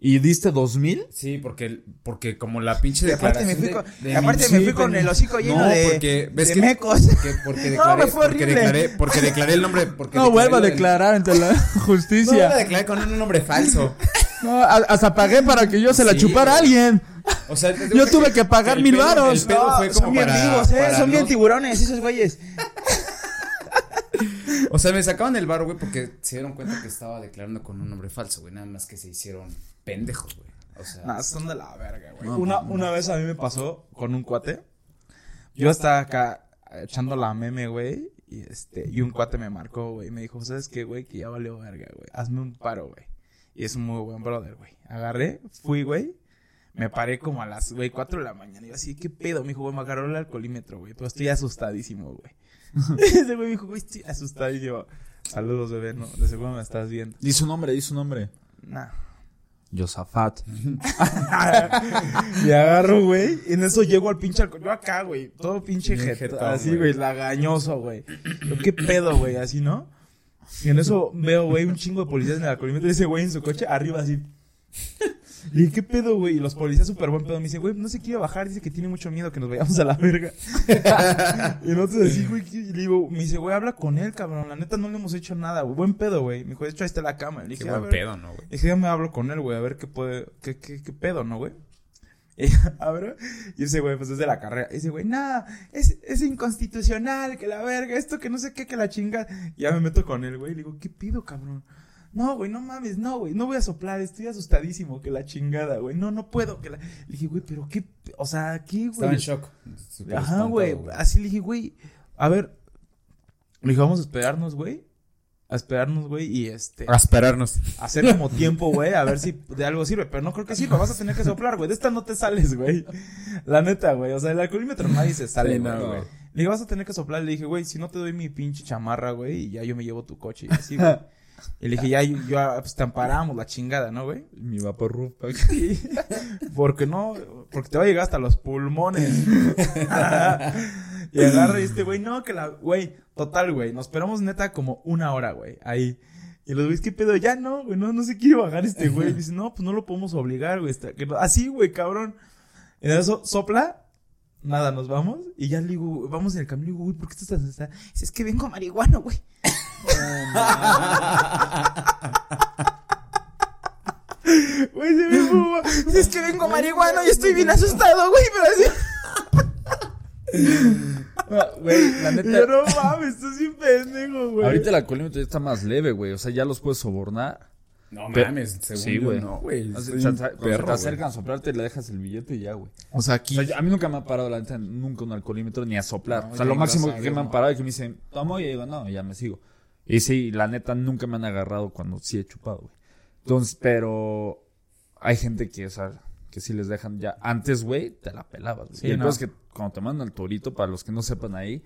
¿Y diste dos mil? Sí, porque, porque como la pinche Y aparte me declaración. fui de- con, de aparte mi- me fui con el hocico lleno No, de, porque, ves de que- mecos. Porque, porque No, me fue porque horrible. declaré, porque declaré el nombre. Porque No vuelva a del- declarar ante la No, justicia. la declaré con un nombre falso. No, hasta pagué para que yo se la Sí, chupara a alguien. O sea, Yo tuve que pagar el mil pedo- varos. El pedo No, fue como son bien para, vivos, eh, para son bien no- tiburones esos güeyes. O sea, me sacaban el bar, güey, porque se dieron cuenta que estaba declarando con un nombre falso, güey. Nada más que se hicieron pendejos, güey. O sea, Nah, son de la verga, güey. No, una, no, una vez a mí me pasó con un cuate. Yo estaba acá echando la meme, güey. Y este, y un cuate me marcó, güey. y Me dijo, ¿sabes qué, güey? Que ya valió verga, güey. Hazme un paro, güey. Y es un muy buen brother, güey. Agarré, fui, güey. Me paré como a las, güey, 4 de la mañana. Y yo así, ¿qué pedo? Me dijo, güey, me agarró el alcoholímetro, güey. Pero estoy asustadísimo, güey. Ese güey me dijo, güey, estoy asustadísimo. Saludos, bebé, no, de seguro me estás viendo. Di su nombre, di su nombre. Nah. Josafat. Y agarro, güey. Y en eso llego al pinche alcohol. Yo acá, güey. Todo pinche Bien jet, jetón, Así, güey. Lagañoso, güey. Yo, ¿Qué pedo, güey? Así, ¿no? Y en eso veo, güey, un chingo de policías en el alcoholímetro. Y ese güey en su coche arriba así. Dije, ¿qué pedo, güey? Y los policías súper buen pedo me dice, güey, no se quiere bajar, dice que tiene mucho miedo que nos vayamos a la verga. y nosotros así, güey, ¿qué? y le digo, me dice, güey, habla con él, cabrón, la neta no le hemos hecho nada, güey, buen pedo, güey. Me dijo, de hecho, ahí está la cama. Le Qué dije, a buen ver. pedo, ¿no, güey? Dije, ya me hablo con él, güey, a ver qué puede, qué, qué, qué pedo, ¿no, güey? Y, a ver, y ese güey, pues es de la carrera. Y ese güey, nada, es, es inconstitucional, que la verga, esto que no sé qué, que la chinga. Y ya me meto con él, güey, y le digo, ¿qué pido, cabrón? No, güey, no mames, no, güey, no voy a soplar, estoy asustadísimo, que la chingada, güey, no, no puedo, que la... Le dije, güey, pero qué, o sea, ¿qué, güey? Estaba en shock. Ajá, güey. Así le dije, güey. A ver. Le dije, vamos a esperarnos, güey. A esperarnos, güey. Y este. A esperarnos. Hacer como tiempo, güey. A ver si de algo sirve. Pero no creo que sirva. Vas a tener que soplar, güey. De esta no te sales, güey. La neta, güey. O sea, el alcoholímetro nadie se sale, Sí, güey. Le dije, vas a tener que soplar. Le dije, güey, si no te doy mi pinche chamarra, güey. Y ya yo me llevo tu coche. Y así, güey. Y le dije, ya, yo, yo, pues te amparamos la chingada, ¿no, güey? Mi vapor Sí. Porque no, porque te va a llegar hasta los pulmones. y agarra y este güey, no, que la, güey, total, güey, nos esperamos neta como una hora, güey, ahí. Y los güeyes, ¿qué pedo? Ya no, güey, no, no se quiere bajar este güey. Dice, no, pues no lo podemos obligar, güey. está- Así, güey, cabrón. Y de eso sopla, nada, nos vamos. Y ya le digo, vamos en el camino, y digo, güey, ¿por qué estás así? Dice, es que vengo marihuano, güey. Güey, se me fuma. Dice, es que vengo marihuano y estoy bien asustado, güey, pero así. Güey, la neta. yo, no mames, estás bien pendejo, güey. Ahorita el alcoholímetro ya está más leve, güey. O sea, ya los puedes sobornar. No Pe- mames, según sí, güey. No, güey. O sea, perro, te acercan a soplarte, le dejas el billete y ya, güey. O sea, aquí. O sea, yo- a mí nunca me ha parado, la neta, nunca un alcoholímetro ni a soplar. No, o sea, lo máximo que me han parado es que me dicen, tomo y digo, no, ya me sigo. Y sí, la neta, nunca me han agarrado cuando sí he chupado, güey. Entonces, pero hay gente que, o sea, que sí les dejan ya. Antes, güey, te la pelabas. güey. Sí, y el no. peor es que cuando te mandan el torito, para los que no sepan ahí,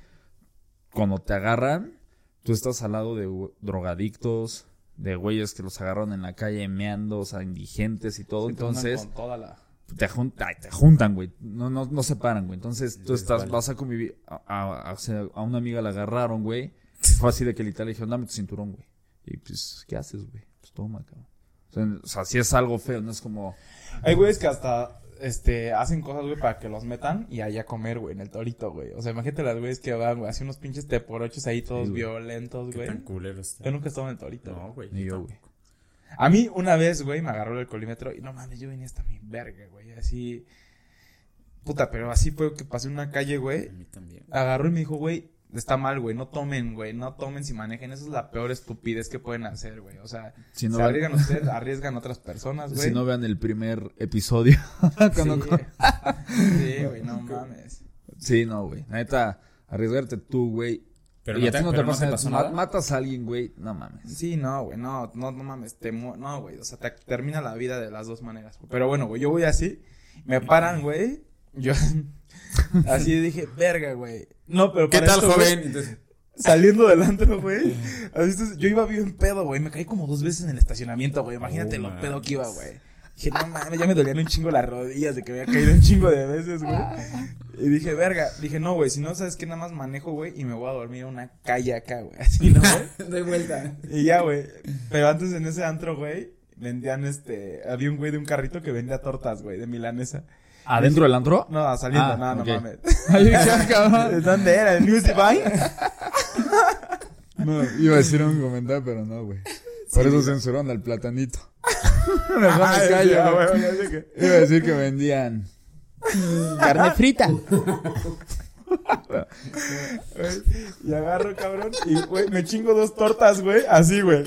cuando te agarran, tú estás al lado de drogadictos, de güeyes que los agarraron en la calle meando, o sea, indigentes y todo. Entonces, Con toda la... te, juntan, te juntan, güey. No, no, no se paran, güey. Entonces tú estás, vale. vas a convivir. A, a una amiga la agarraron, güey. Fue así de que literal le dijeron, dame tu cinturón, güey. Y pues, ¿qué haces, güey? Pues toma, cabrón. O sea, o sea, sí es algo feo, no es como. Hay güeyes que hasta este hacen cosas, güey, para que los metan y allá comer, güey, en el torito, güey. O sea, imagínate las güeyes que van, güey, así unos pinches teporochos ahí todos Sí, güey. violentos, Qué güey. tan culero está. Yo nunca estaba en el torito. No, güey. Ni yo, güey. A mí una vez, güey, me agarró el alcoholímetro y no mames, yo venía hasta mi verga, güey, así. Puta, pero así fue que pasé en una calle, güey. A mí también. Agarró y me dijo, güey, está mal, güey, no tomen, güey, no tomen si manejen. Esa es la peor estupidez que pueden hacer, güey. O sea, Si no, se vean, arriesgan ustedes, arriesgan a otras personas, güey. si no vean el primer episodio. Cuando- Sí, güey, no mames. Sí, no, güey. Neta, arriesgarte tú, güey. Pero y no a te, ti no te pero no pasa, te pasó ma- nada. Matas a alguien, güey. No mames. Sí, no, güey, no, no, no mames, te no, güey, o sea, te termina la vida de las dos maneras. Pero bueno, güey, yo voy así, me paran, güey, yo así dije, verga, güey. No, pero ¿Qué para tal, esto, güey, joven? Entonces, Saliendo del antro, güey. Yo iba bien pedo, güey. Me caí como dos veces en el estacionamiento, güey. Imagínate Oh, lo pedo que iba, güey. Dije, no mames, ya me dolían un chingo las rodillas de que había caído un chingo de veces, güey. Y dije, verga. Dije, no, güey, si no sabes que nada más manejo, güey, y me voy a dormir en una calle acá, güey. Así, ¿no, güey? doy vuelta. Y ya, güey. Pero antes en ese antro, güey, vendían este. Había un güey de un carrito que vendía tortas, güey, de milanesa. ¿Adentro del antro? No, saliendo, Ah, no, ok. no mames. Ay. ¿Dónde era? ¿El News Divine? No, iba a decir un comentario, pero no, güey. Por eso censuraron al platanito. Mejor me Ay, callo, güey. sé Iba a decir que vendían carne frita. Y agarro, cabrón, y, güey, me chingo dos tortas, güey, así, güey.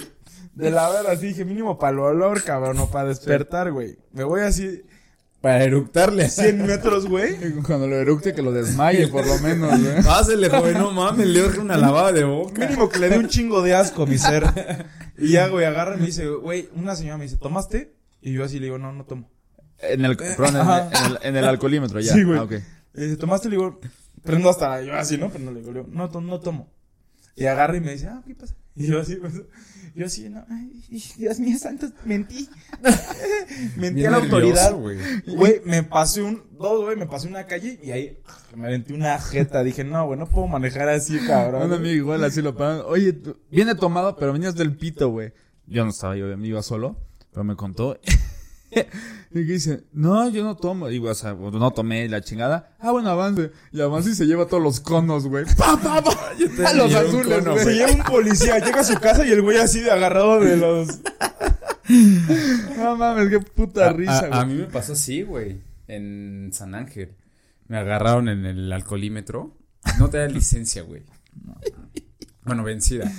De la verdad, así, dije, mínimo para el olor, cabrón, o para despertar, güey. Me voy así, Para eructarle. 100 metros, güey. Cuando lo eructe, que lo desmaye, por lo menos, güey. Pásele, joven, no mames, le doy una lavada de boca. Mínimo que le dé un chingo de asco a mi ser. Y ya, güey, agarra y me dice, güey, una señora me dice, ¿tomaste? Y yo así le digo, no, no tomo. En el, perdón, en, en el, en el alcoholímetro, ya. Sí, güey. Ah, ok. Y dice, ¿tomaste? Le digo, prendo hasta yo así, ¿no? Pero no le digo, le digo, no, no tomo. Y agarra y me dice, ah, ¿qué pasa? Y yo así, pues, yo así, no, ay, Dios mío santo, mentí. mentí Bien a la autoridad. nervioso, güey. Güey, me pasé un, dos, güey, me pasé una calle y ahí me aventé una jeta. Dije, no, güey, no puedo manejar así, cabrón. Un amigo igual así lo pagan. Oye, tú- viene tomado, pero venías del pito, güey. Yo no estaba, yo iba solo, pero me contó. Y que dice, no, yo no tomo. Digo, o sea, no tomé la chingada. Ah, bueno, avance. Y avanza y se lleva todos los conos, güey. ¡Pa, pa, pa! A los azules, cono, güey. Se lleva un policía, llega a su casa y el güey así de agarrado de los. No mames, qué puta A- risa, a, a güey. mí me pasó así, güey. En San Ángel. Me agarraron en el alcoholímetro. No te da licencia, güey. Bueno, vencida.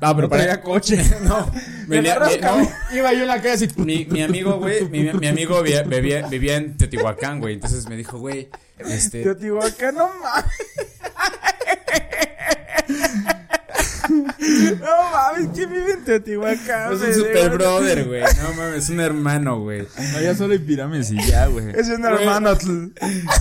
Ah, pero para coche. No, venía, mi, no, Iba yo en la calle así. mi, mi amigo, güey, mi, mi amigo vivía, vivía, vivía en Teotihuacán, güey. Entonces me dijo, güey, este, Teotihuacán, no mames. No mames, ¿quién vive en Teotihuacán? es un super brother, güey. No mames, es un hermano, güey. No, ya solo hay pirámides y ya, güey. Es un hermano.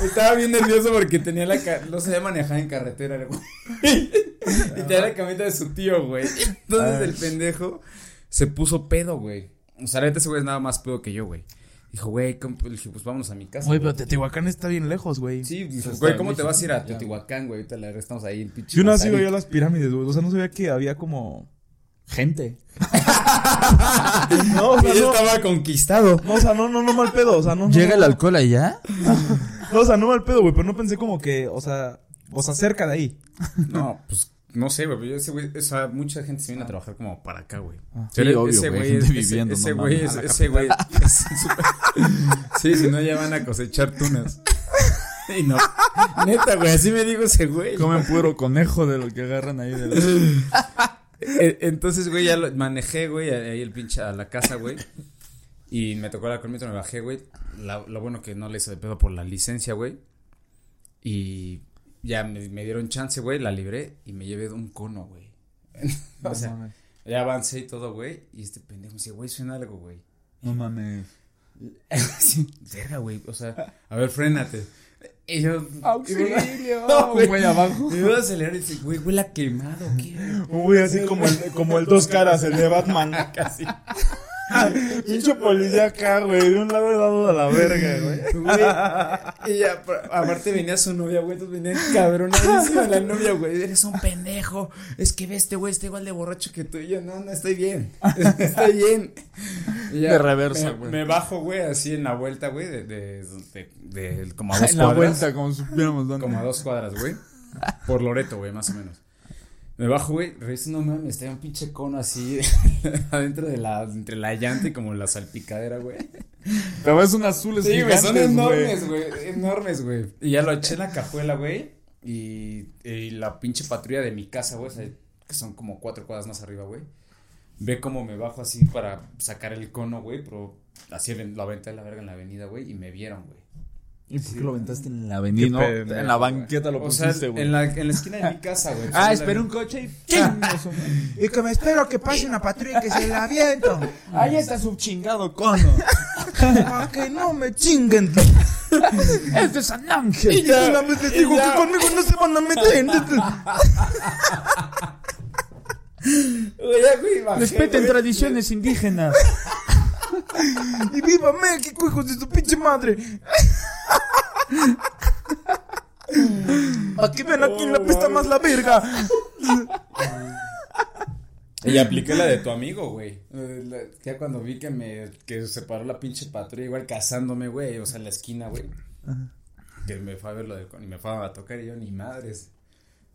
Estaba bien nervioso porque tenía la no sabía manejar en carretera, güey. y tenía la camioneta de su tío, güey. Entonces el pendejo se puso pedo, güey. O sea, neta ese güey es nada más pedo que yo, güey. Dijo, güey, le pues vámonos a mi casa. Güey, pero Teotihuacán está bien lejos, güey. Sí, dijo, güey, ¿cómo te vas a ir a. Teotihuacán, güey? Ahorita la estamos ahí en pinche. Yo no sigo Mazarik. yo las pirámides, güey. O sea, no sabía que había como. Gente. No, o sea, yo no. estaba conquistado. No, o sea, no, no, no mal pedo. O sea, no. no, ¿Llega no, el alcohol allá? No, o sea, no mal pedo, güey. Pero no pensé como que, o sea, o sea, cerca de ahí. No, pues no sé, güey. pero yo ese güey, o sea, mucha gente se viene a trabajar como para acá, güey. sí, Pero obvio, ese güey, es- viviendo, ese güey, es- ese güey, es Sí, si no ya van a cosechar tunas. Y no, neta, güey, así me dijo ese güey. Comen puro conejo de lo que agarran ahí de la... Eh, Entonces, güey, ya lo manejé, güey, ahí el pinche a la casa, güey. Y me tocó la colmito, me bajé, güey. La- Lo bueno que no le hice de pedo por la licencia, güey. Y ya me, me dieron chance, güey, la libré y me llevé de un cono, güey. o sea, ya avancé y todo, güey. Y este pendejo me dice, güey, suena algo, güey. No mames. Sí, verga, güey. O sea, a ver, frénate. Y yo. ¡Auxilio! No, güey. güey abajo. Me iba a acelerar y dice, güey, huele a quemado, ¿qué? Güey así como el, como el dos caras, el de Batman. Casi. Pinche policía acá, güey. De un lado dado a la verga, güey. Y ya, aparte venía su novia, güey, entonces venía cabronadísima la novia, güey, eres un pendejo, es que ve este güey, está igual de borracho que tú, y yo, no, no, estoy bien, estoy bien. Y De reversa, güey. Me bajo, güey, así en la vuelta, güey, de, de, de, de- como a dos En la cuadras. vuelta, como supiéramos dónde. Como a dos cuadras, güey, por Loreto, güey, más o menos. Me bajo, güey, reviso, no mames, está un pinche cono así adentro de la, entre la llanta y como la salpicadera, güey. Pero ves un azul Sí, güey, son enormes, güey. Enormes, güey. Y ya lo eché en la cajuela, güey. Y, y la pinche patrulla de mi casa, güey. o sea, que son como cuatro cuadras más arriba, güey. Ve cómo me bajo así para sacar el cono, güey. Pero así lo lo aventé a la verga en la avenida, güey. Y me vieron, güey. ¿Y por qué lo aventaste en la avenida? No, en la banqueta lo pusiste, güey. en la, en la esquina de mi casa, güey. Ah, espera la- un coche y ¡chingas! Y que me espero que pase una patrulla y que se la aviento. Ahí está su chingado cono. Para que no me chinguen. ¡Este es San Ángel! Y ya una vez les digo que conmigo no se van a meter. Güey, ya, güey, bajé, Respeten tradiciones indígenas. Y viva México, hijos de su pinche madre. ¿A qué ven a quién le apesta más la verga? Y apliqué la de tu amigo, güey. Ya cuando vi que me, que se paró la pinche patrulla, igual cazándome, güey, o sea, en la esquina, güey. Que me fue a ver lo de, y me fue a tocar y yo, ni madres.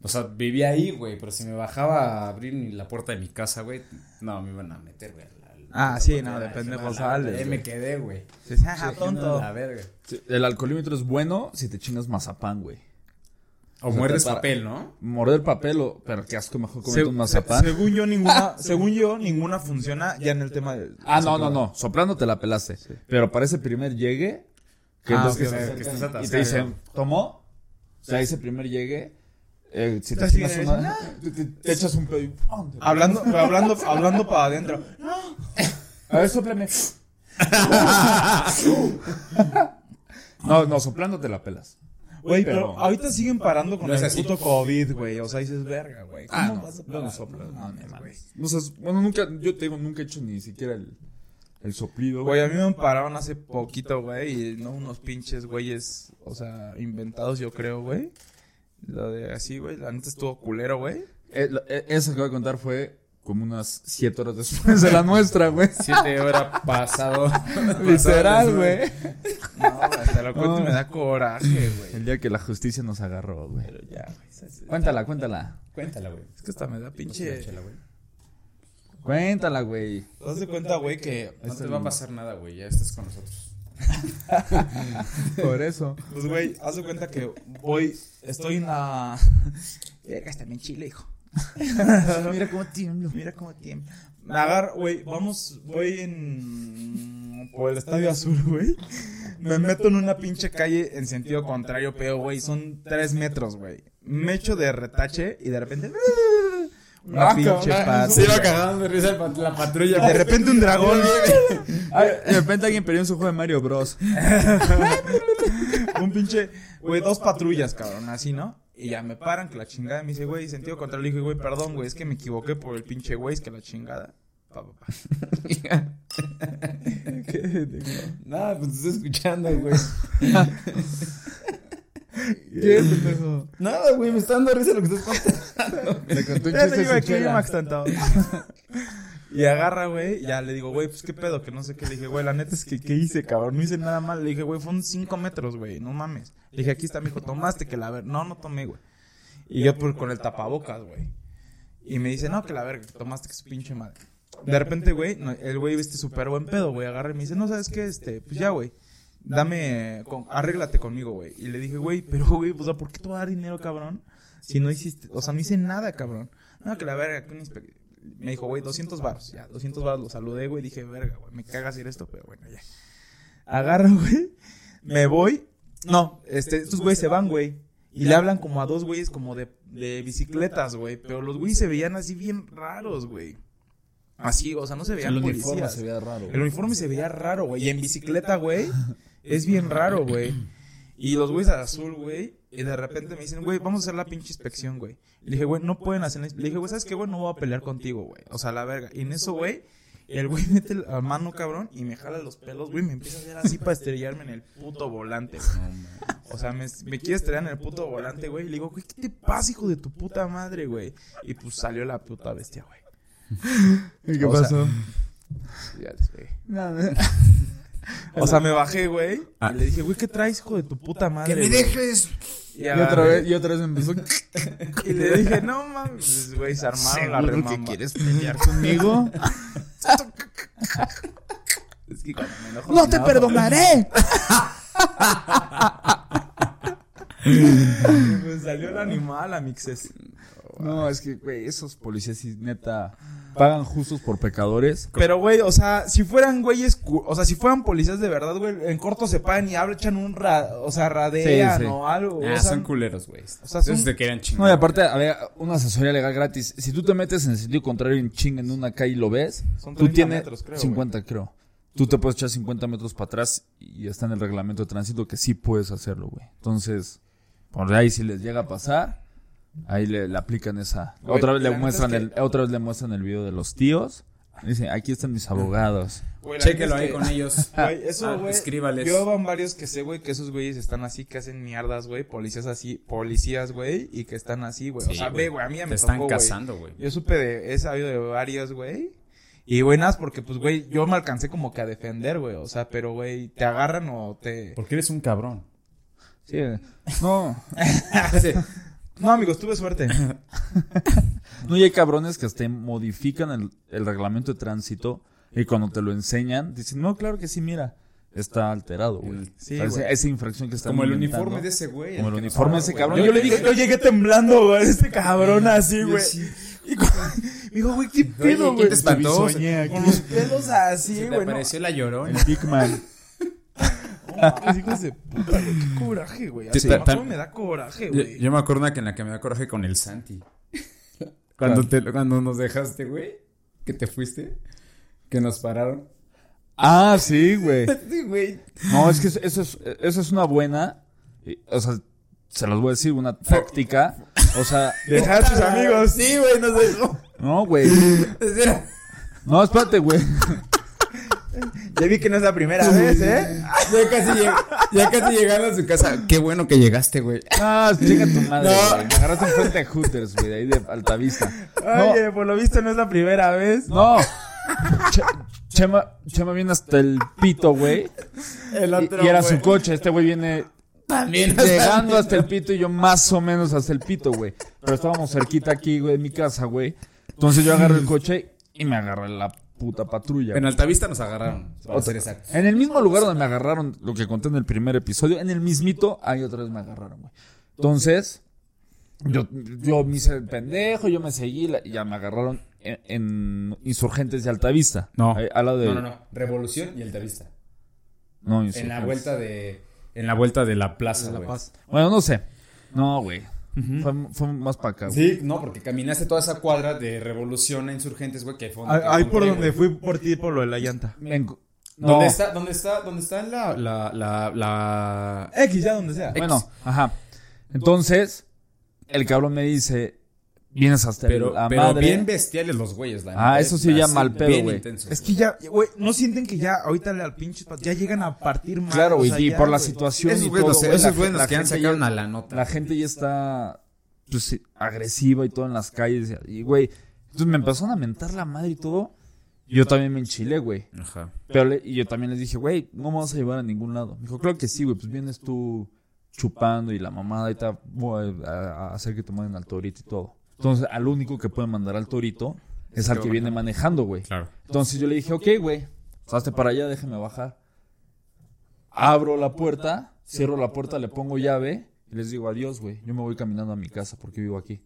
O sea, vivía ahí, güey, pero si me bajaba a abrir ni la puerta de mi casa, güey, no, me iban a meter, güey. Ah, sí, no, de pendejo al- sales, Ahí güey. me quedé, güey. Sí, tonto. La verga. El alcoholímetro es bueno si te chingas mazapán, güey. O sea, muerdes para- papel, ¿no? Morder papel o... Pero qué asco, mejor comerte Se- un mazapán. según yo, ninguna, según yo, ninguna funciona ya en el tema de. Ah, no, no, no. Soplando te la pelaste. Pero para ese primer llegue... Que Ah, entonces que, que estés y te dicen, ¿tomó? O sea, ese primer llegue... Eh, si te de- una... Te, te- te echas un pedo y... ¡ándale! Hablando, pero hablando, hablando para adentro. A ver, sopleme. no, no, soplando te la pelas. Güey, Pero- pero ahorita siguen parando con No el puto COVID, güey. O sea, dices, verga, güey. ¿Cómo Ah, no, vas a parar? no soplo. No, mames, no güey. No bueno, nunca, yo te digo, nunca he hecho ni siquiera el, el soplido, Güey, a mí me pararon hace poquito, güey, y no unos pinches güeyes, o sea, inventados, yo creo, güey. Lo de así, güey, la neta estuvo culero, güey. Eh, eh, eso que voy a contar fue como unas siete horas después de la nuestra, güey. Siete horas pasado. Literal, güey. No, güey, te lo cuento y me da coraje, güey. El día que la justicia nos agarró, güey. Pero ya, güey. Cuéntala, cuéntala. Cuéntala, güey. Es que hasta me da pinche. Cuéntala, güey. ¿Te das de cuenta, güey, que. No te va a pasar nada, güey. Ya estás con nosotros. Por eso. Pues, güey, haz de cuenta que voy. Estoy en la. Verga, está en Chile, hijo. Mira cómo tiemblo. Mira cómo tiembla. Me agarro, güey, vamos, voy en. Por el Estadio Azul, güey. Me meto en una pinche calle en sentido contrario, pero, güey, son tres metros, güey. Me echo de retache y de repente. Una pinche patrulla. Se iba cagando de risa el pat- la patrulla. De repente un dragón. Ay, de repente alguien perdió en su juego de Mario Bros. un pinche, güey, dos patrullas, cabrón, así, ¿no? Y ya me paran, que la chingada. Me dice, güey, sentido contrario. Le dije, güey, perdón, güey, es que me equivoqué por el pinche güey, es que la chingada. Pa, pa, pa. Nada, pues te estoy escuchando, güey. ¿Qué, pendejo? Nada, güey, me está dando risa lo que estás contando. Le contó un Ya chiste chela. Max Tantado. Y agarra, güey, ya le digo, güey, pues qué pedo, que no sé qué. Le dije, güey, la neta es que, ¿qué hice, cabrón? No hice nada mal. Le dije, güey, fueron cinco metros, güey, no mames. Le dije, aquí está, mi hijo, tomaste que la ver. No, no tomé, güey. Y yo pues, con el tapabocas, güey. Y me dice, no, que la verga, que tomaste que su pinche madre. De repente, güey, no, el güey viste súper buen pedo, güey. Agarra y me dice, no, ¿sabes qué? Este, pues ya, güey. Dame, con- arréglate conmigo, güey. Y le dije, güey, pero, güey, o sea, ¿por qué te voy a dar dinero, cabrón? Si no hiciste, o sea, no hice nada, cabrón. No, que la verga, que un Me dijo, güey, 200 baros. Ya, 200 baros lo saludé, güey. Dije, verga, güey, me caga hacer esto, pero bueno, ya. Agarra, güey. Me voy. No, este, estos güeyes se van, güey. Y le hablan como a dos güeyes como de, de bicicletas, güey. Pero los güeyes se veían así bien raros, güey. Así, o sea, no se veían El uniforme policías. se veía raro. El uniforme se veía raro, güey. Y en bicicleta, güey, es bien raro, güey. Y los güeyes azul, güey. Y de repente me dicen, güey, vamos a hacer la pinche inspección, güey. Y le dije, güey, no pueden hacer la ins-". Le dije, güey, ¿sabes qué, güey? No voy a pelear contigo, güey. O sea, la verga. Y en eso, güey, el güey mete la mano, cabrón, y me jala los pelos, güey. Me empieza a hacer así para estrellarme en el puto volante, güey. O sea, me, me quiere estrellar en el puto volante, güey. Y le digo, güey, ¿qué te pasa, hijo de tu puta madre, güey? Y pues salió la puta bestia, güey. ¿Y qué O sea, pasó? Ya despegué. O sea, me bajé, güey. Y le dije, güey, ¿qué traes, hijo de tu puta madre? güey?" dejes! Y, Y otra vez, y otra vez empezó. Y le dije, no mames, güey, se armaron la ¿Seguro remamba. que quieres pelear conmigo? Es que cuando me enojo, ¡No me te perdonaré! Pues salió el animal, amixes. No, es que, güey, esos policías neta, pagan justos por pecadores. Pero, güey, o sea, si fueran güeyes, o sea, si fueran policías de verdad, güey, en corto se paran y hablan, echan un, ra o sea, radean Sí, sí. o algo. Ah, o sea, son culeros, güey. o sea, son- Esos te querían chingar. No, y aparte, había una asesoría legal gratis. Si tú te metes en el sentido contrario en ching en una calle y lo ves, Son tú 30 tienes metros, creo, 50, creo. Tú te puedes echar 50 metros para atrás y está en el reglamento de tránsito que sí puedes hacerlo, güey. Entonces, por ahí si les llega a pasar, ahí le, le aplican esa. Güey, otra vez le muestran es el, otra vez le muestran el video de los tíos. Dicen, aquí están mis abogados. güey, Chéquelo ahí es que- con ellos. Güey, eso, Ah, güey. escríbales. Yo van varios que sé, güey, que esos güeyes están así, que hacen mierdas, güey. Policías así, policías, güey, y que están así, güey. o Sí, sea, güey. ve, güey, a mí ya me Te están tocó, güey. cazando, güey. Yo supe de, he sabido de varios, güey. Y buenas porque, pues, güey, yo me alcancé como que a defender, güey. O sea, pero, güey, te agarran o te... Porque eres un cabrón. Sí, no. No, amigos, tuve suerte. No, y hay cabrones que hasta modifican el, el reglamento de tránsito y cuando te lo enseñan, dicen, no, claro que sí, mira, está alterado, güey. Sí, O sea, esa- güey. esa infracción que está Como el uniforme de ese güey. Como el uniforme de ese güey. cabrón. Yo, Yo le dije, yo llegué temblando, güey, este cabrón así, güey. sí. Y digo, güey, qué pedo, ¿quién güey. te espantó? Con los pelos así, güey. no. apareció la llorona. El Big Man. Hijos de puta, güey, qué coraje, güey. Sí, Así, ta- ta- ¿cómo me da coraje, Yo, güey? yo me acuerdo que en la que me da coraje con el Santi. Cuando, te, cuando nos dejaste, güey, que te fuiste, que nos pararon. Ah, sí, güey. Sí, güey. No, es que eso es, eso es una buena, o sea, se los voy a decir, una táctica. O sea, Dejar a tus amigos. Sí, güey, nos dejó. no, güey. No, espérate, güey. Ya vi que no es la primera vez, ¿eh? Ya casi, lleg- ya casi llegando a su casa. Qué bueno que llegaste, güey. Ah, chica tu madre, No. güey. Me agarraste enfrente de Hooters, güey, de ahí de Altavista. No, Oye, por lo visto no es la primera vez. no. Che- Chema, Chema viene hasta el pito, güey. El Y, y era su coche. Este güey viene También. llegando hasta el pito y yo más o menos hasta el pito, güey. Pero estábamos cerquita aquí, güey, de mi casa, güey. Entonces yo agarré el coche y me agarré la puta patrulla. En. Altavista nos agarraron. Para ser exactos. En el mismo lugar donde me agarraron, lo que conté en el primer episodio, en el mismito, ahí otra vez me agarraron, güey. Entonces, yo, yo me hice el pendejo, yo me seguí la- y ya me agarraron en, en Insurgentes de Altavista. No. Ahí, al lado de, No, no, no. Revolución y Altavista. no, En Insurgentes. la vuelta de. En la vuelta de la plaza, La. Paz. Bueno, no sé. No, güey. Fue, fue más para acá, güey. Sí, no, porque caminaste toda esa cuadra de Revolución a Insurgentes, güey, que fue Ahí por donde fui por ti, por lo de la llanta. Enco- no. ¿Dónde está, dónde está, dónde está la, la, la, la... X, ya donde sea. Bueno, ajá. Entonces, el cabrón me dice, vienes hasta Pero, la pero madre. bien bestiales los güeyes, la Ah, eso eh, sí ya mal pedo, güey. Es que ya, güey, no sienten que ya ahorita al pinche ya llegan a partir más. Claro, güey, o sea, y por la situación Esos y todo, los- esos güeyes los que han ya- a la nota. La gente ya está pues, agresiva y todo en las calles. Y, güey, entonces me empezaron a mentar la madre y todo. Yo también me enchilé, güey. Ajá. Pero le- y yo también les dije, güey, no me vas a llevar a ningún lado. Me dijo, claro que sí, güey, pues vienes tú chupando y la mamada y tal, voy a, a hacer que te manden al torito y todo. Entonces, al único que puede mandar al torito es al que viene manejando, güey. Claro. Entonces yo le dije, ok, güey, hazte para allá, déjeme bajar. Abro la puerta, cierro la puerta, le pongo llave y les digo adiós, güey. Yo me voy caminando a mi casa porque vivo aquí.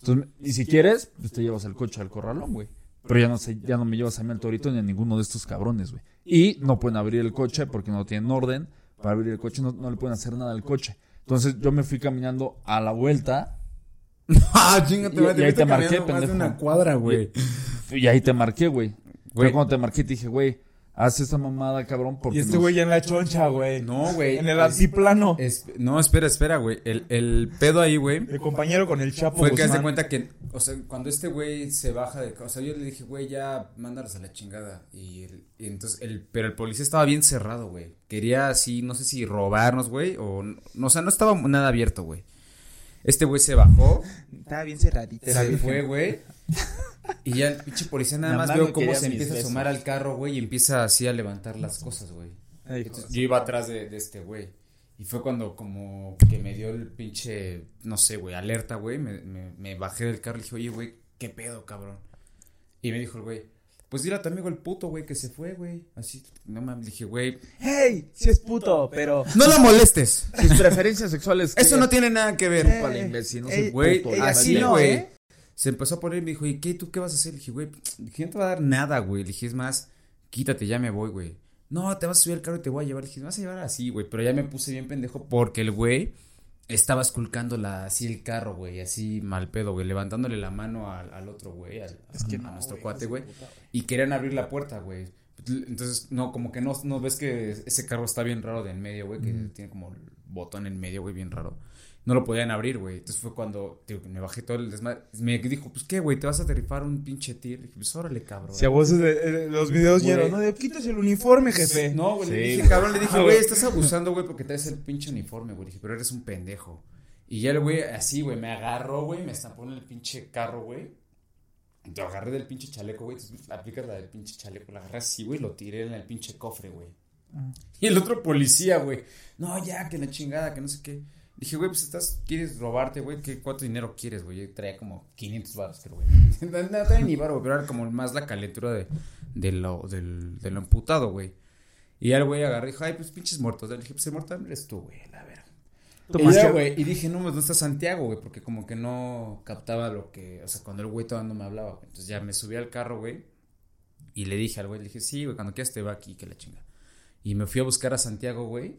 Entonces, y si quieres, pues te llevas el coche al corralón, güey. Pero ya no, sé, ya no me llevas a mí al torito ni a ninguno de estos cabrones, güey. Y no pueden abrir el coche porque no tienen orden para abrir el coche, no, no le pueden hacer nada al coche. Entonces yo me fui caminando a la vuelta Ah, chingate, Y- y ahí te marqué, caminando más de pendejo. una cuadra, güey. y ahí te marqué, güey. Pero cuando te marqué te dije, güey, haz esta mamada, cabrón, porque Y este nos- güey ya en la choncha, güey. No, güey. En el es- altiplano. es- no, espera, espera, güey. El, el pedo ahí, güey, El compañero con el Chapo fue que haz de Guzmán. cuenta que, o sea, cuando este güey se baja de, o sea, yo le dije, güey, ya mándalos a la chingada. Y, el- y entonces, el, pero el policía estaba bien cerrado, güey. Quería así, no sé si robarnos, güey, o, no, o sea, no estaba nada abierto, güey. Este güey se bajó, Estaba bien cerradita. era se fue, güey. Y ya el pinche policía nada Nada más más veo cómo se empieza a asomar al carro, güey, y empieza así a levantar las cosas, güey. Yo iba atrás de, de este güey. Y fue cuando como que me dio el pinche, no sé, güey, alerta, güey. Me, me, me bajé del carro y dije, oye, güey, ¿qué pedo, cabrón? Y me dijo el güey, pues dile a tu amigo el puto, güey, que se fue, güey. Así, no mames, dije, güey, ¡Hey! Sí es puto, pero. no la molestes. Sus preferencias sexuales. Eso no tiene nada que ver. Eh, Para imbécil, no eh, soy Güey, puto, eh, la así, no, güey. ¿eh? Se empezó a poner y me dijo, ¿y qué? ¿Tú qué vas a hacer? Le dije, güey, dije, no te va a dar nada, güey. Le dije, es más, quítate, ya me voy, güey. No, te vas a subir al carro y te voy a llevar. Le dije, me vas a llevar así, güey. Pero ya me puse bien pendejo porque el güey estaba esculcando la, así el carro, güey. Así mal pedo, güey. Levantándole la mano al, al otro, güey. Al, a nuestro cuate, güey. Y querían abrir la puerta, güey. Entonces, no, como que no, no ves que ese carro está bien raro de en medio, güey. Que tiene como el botón en medio, güey, bien raro no lo podían abrir, güey. Entonces fue cuando tío, me bajé todo el desmadre. Me dijo, pues qué, güey, te vas a rifar un pinche tir. Le dije, pues órale, cabrón. Si a vos de- eh, los videos llenos, ¿no? De quitas el uniforme, jefe. No, güey, le Sí, dije, güey. cabrón, le dije, güey, estás abusando, güey, porque traes el pinche uniforme, güey. Le dije, pero eres un pendejo. Y ya el güey, así, güey, me agarró, güey, me estampó en el pinche carro, güey. Lo agarré del pinche chaleco, güey. Aplicas la del pinche chaleco, la agarré así, güey, lo tiré en el pinche cofre, güey. Y el otro policía, güey. No, ya, que la chingada, que no sé qué. Dije, güey, pues estás, quieres robarte, güey, ¿qué, ¿cuánto dinero quieres, güey? Yo traía como 500 baros, creo, güey. No, no traía ni baro, güey, pero era como más la calentura de, de lo, del, de lo emputado, güey. Y ya el güey agarré y dijo, ay, pues pinches muertos. Le dije, pues el muerto eres tú, güey, la verga. Güey, y dije, no, pues no está Santiago, güey, porque como que no captaba lo que, o sea, cuando el güey todavía no me hablaba, güey. Entonces ya me subí al carro, güey, y le dije al güey, le dije, sí, güey, cuando quieras te va aquí, que la chinga. Y me fui a buscar a Santiago, güey.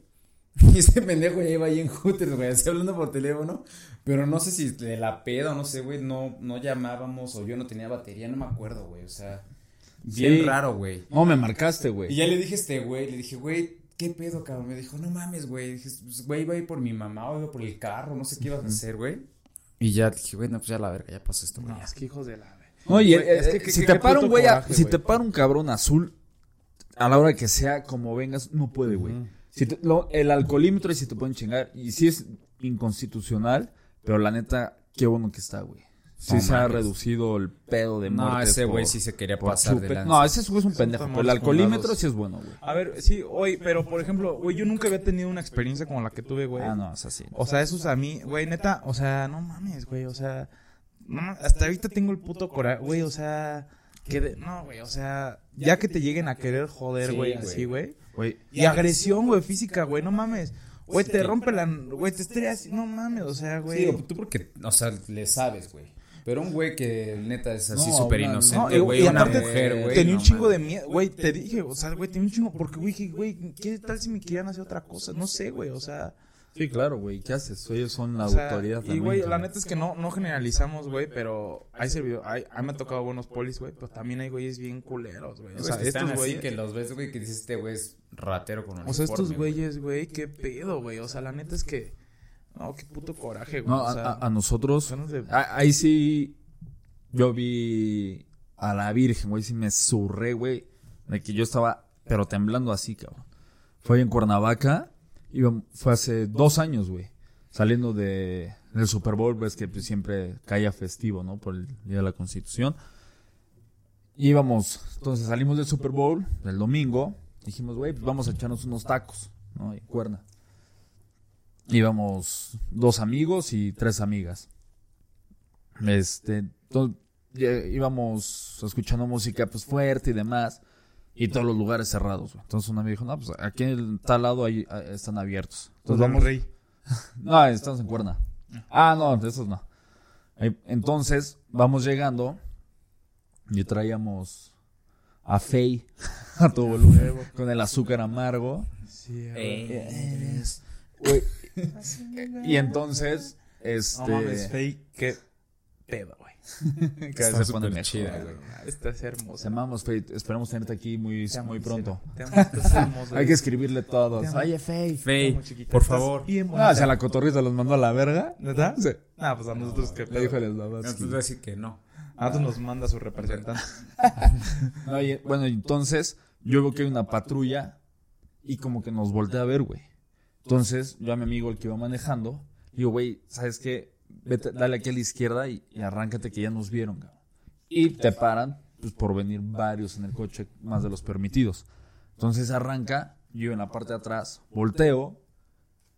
Y ese pendejo ya iba ahí en Hooters, güey, así hablando por teléfono. Pero no sé si de la peda o no sé, güey, no, no llamábamos o yo no tenía batería, no me acuerdo, güey, o sea, bien Sí. raro, güey. No, me marcaste, Y güey. ya le dije a este güey, le dije, güey, ¿qué pedo, cabrón? Me dijo, no mames, güey. Dije, pues, güey, iba a ir por mi mamá o iba por el carro, no sé qué ibas a hacer, güey. Y ya dije, güey, no, pues ya la verga, ya pasó esto, güey. No, es que hijos de la. Oye, Güey, es que si te para un güey, si te para un cabrón azul, a la hora que sea, como vengas, no puede, güey. Si te- lo- el alcoholímetro y si te pueden chingar. Y sí es inconstitucional, pero la neta, qué bueno que está, güey. Sí No se ha reducido el pedo de No, muertes ese güey sí se quería pasar de lanza. No, ese güey es un pendejo. Pero el alcoholímetro fundados. sí es bueno, güey. A ver, sí, oye, pero por ejemplo, güey, yo nunca había tenido una experiencia como la que tuve, güey. Ah, no, es así. O sea, esos a mí, güey, neta, o sea, no mames, güey, o sea, no hasta ahorita tengo el puto coraje, güey, o sea, que de- no, güey, o sea, ya que te lleguen a querer joder, güey. así, güey. Güey, Y agresión, güey, física, güey, no mames. Güey, te rompe la, güey, te estrellas, no mames, o sea, güey. Sí, tú porque, o sea, le sabes, güey. Pero un güey que neta es así No, súper inocente, güey, y una mujer, güey. Tenía no un chingo de miedo, güey, te dije, o sea, güey, tenía un chingo, porque, güey, dije, güey, ¿qué tal si me querían hacer otra cosa? No sé, güey, o sea. Sí, claro, güey. ¿Qué haces? Ellos son la O sea, autoridad y también. güey, la neta es que no, no generalizamos, güey, pero hay servido, hay, a mí me ha tocado buenos polis, güey, pero también hay güeyes bien culeros, güey. O Güey, sea, que están estos así güeyes, que los ves, güey, que dices, este güey es ratero con o sea, estos güeyes, güey, qué pedo, güey. O sea, la neta es que, no, qué puto coraje, güey. No, o a, sea, a- a nosotros. ganas de- a- ahí sí. Yo vi a la Virgen, güey. Sí me zurré, güey. De que yo estaba, pero temblando así, cabrón. Fue en Cuernavaca. Fue hace dos años, güey. Saliendo de, del Super Bowl, ves que pues, siempre caía festivo, ¿no? Por el Día de la Constitución. Íbamos, entonces salimos del Super Bowl, del domingo. Dijimos, güey, pues vamos a echarnos unos tacos, ¿no? En Cuerna. Íbamos dos amigos y tres amigas. Este, entonces, íbamos escuchando música pues fuerte y demás. Y todos los lugares cerrados, güey. Entonces una me dijo, no, pues aquí en tal lado ahí ah, están abiertos. Entonces vamos. rey. No, estamos en cuerna. Ah, no, de esos no. Entonces, vamos llegando y traíamos a Fey a todo volumen con el azúcar amargo. Sí, Eh, Güey, Y entonces, No este. mames, fake, qué pedo, que Está chida, güey. Estás Te hermosa. amamos, Fey. Esperamos tenerte aquí muy, Te amo, muy pronto. Te amo, estás hermosa. Hay que escribirle todos. Te amo. Oye. Te amo, chiquita. por favor. Ah, o sea, la cotorrita los mandó a la verga. ¿Verdad? Sí. Ah, pues a nosotros que Le dijo el tú vas a decir que no. A nosotros nos manda su representante. No, y- bueno, entonces yo veo que hay una patrulla y como que nos voltea a ver, güey. Entonces yo a mi amigo, el que iba manejando, digo, güey, ¿sabes qué? Vete, dale aquí a la izquierda y, y arráncate que ya nos vieron, cabrón. Y te paran, pues por venir varios en el coche, más de los permitidos. Entonces arranca, yo en la parte de atrás, volteo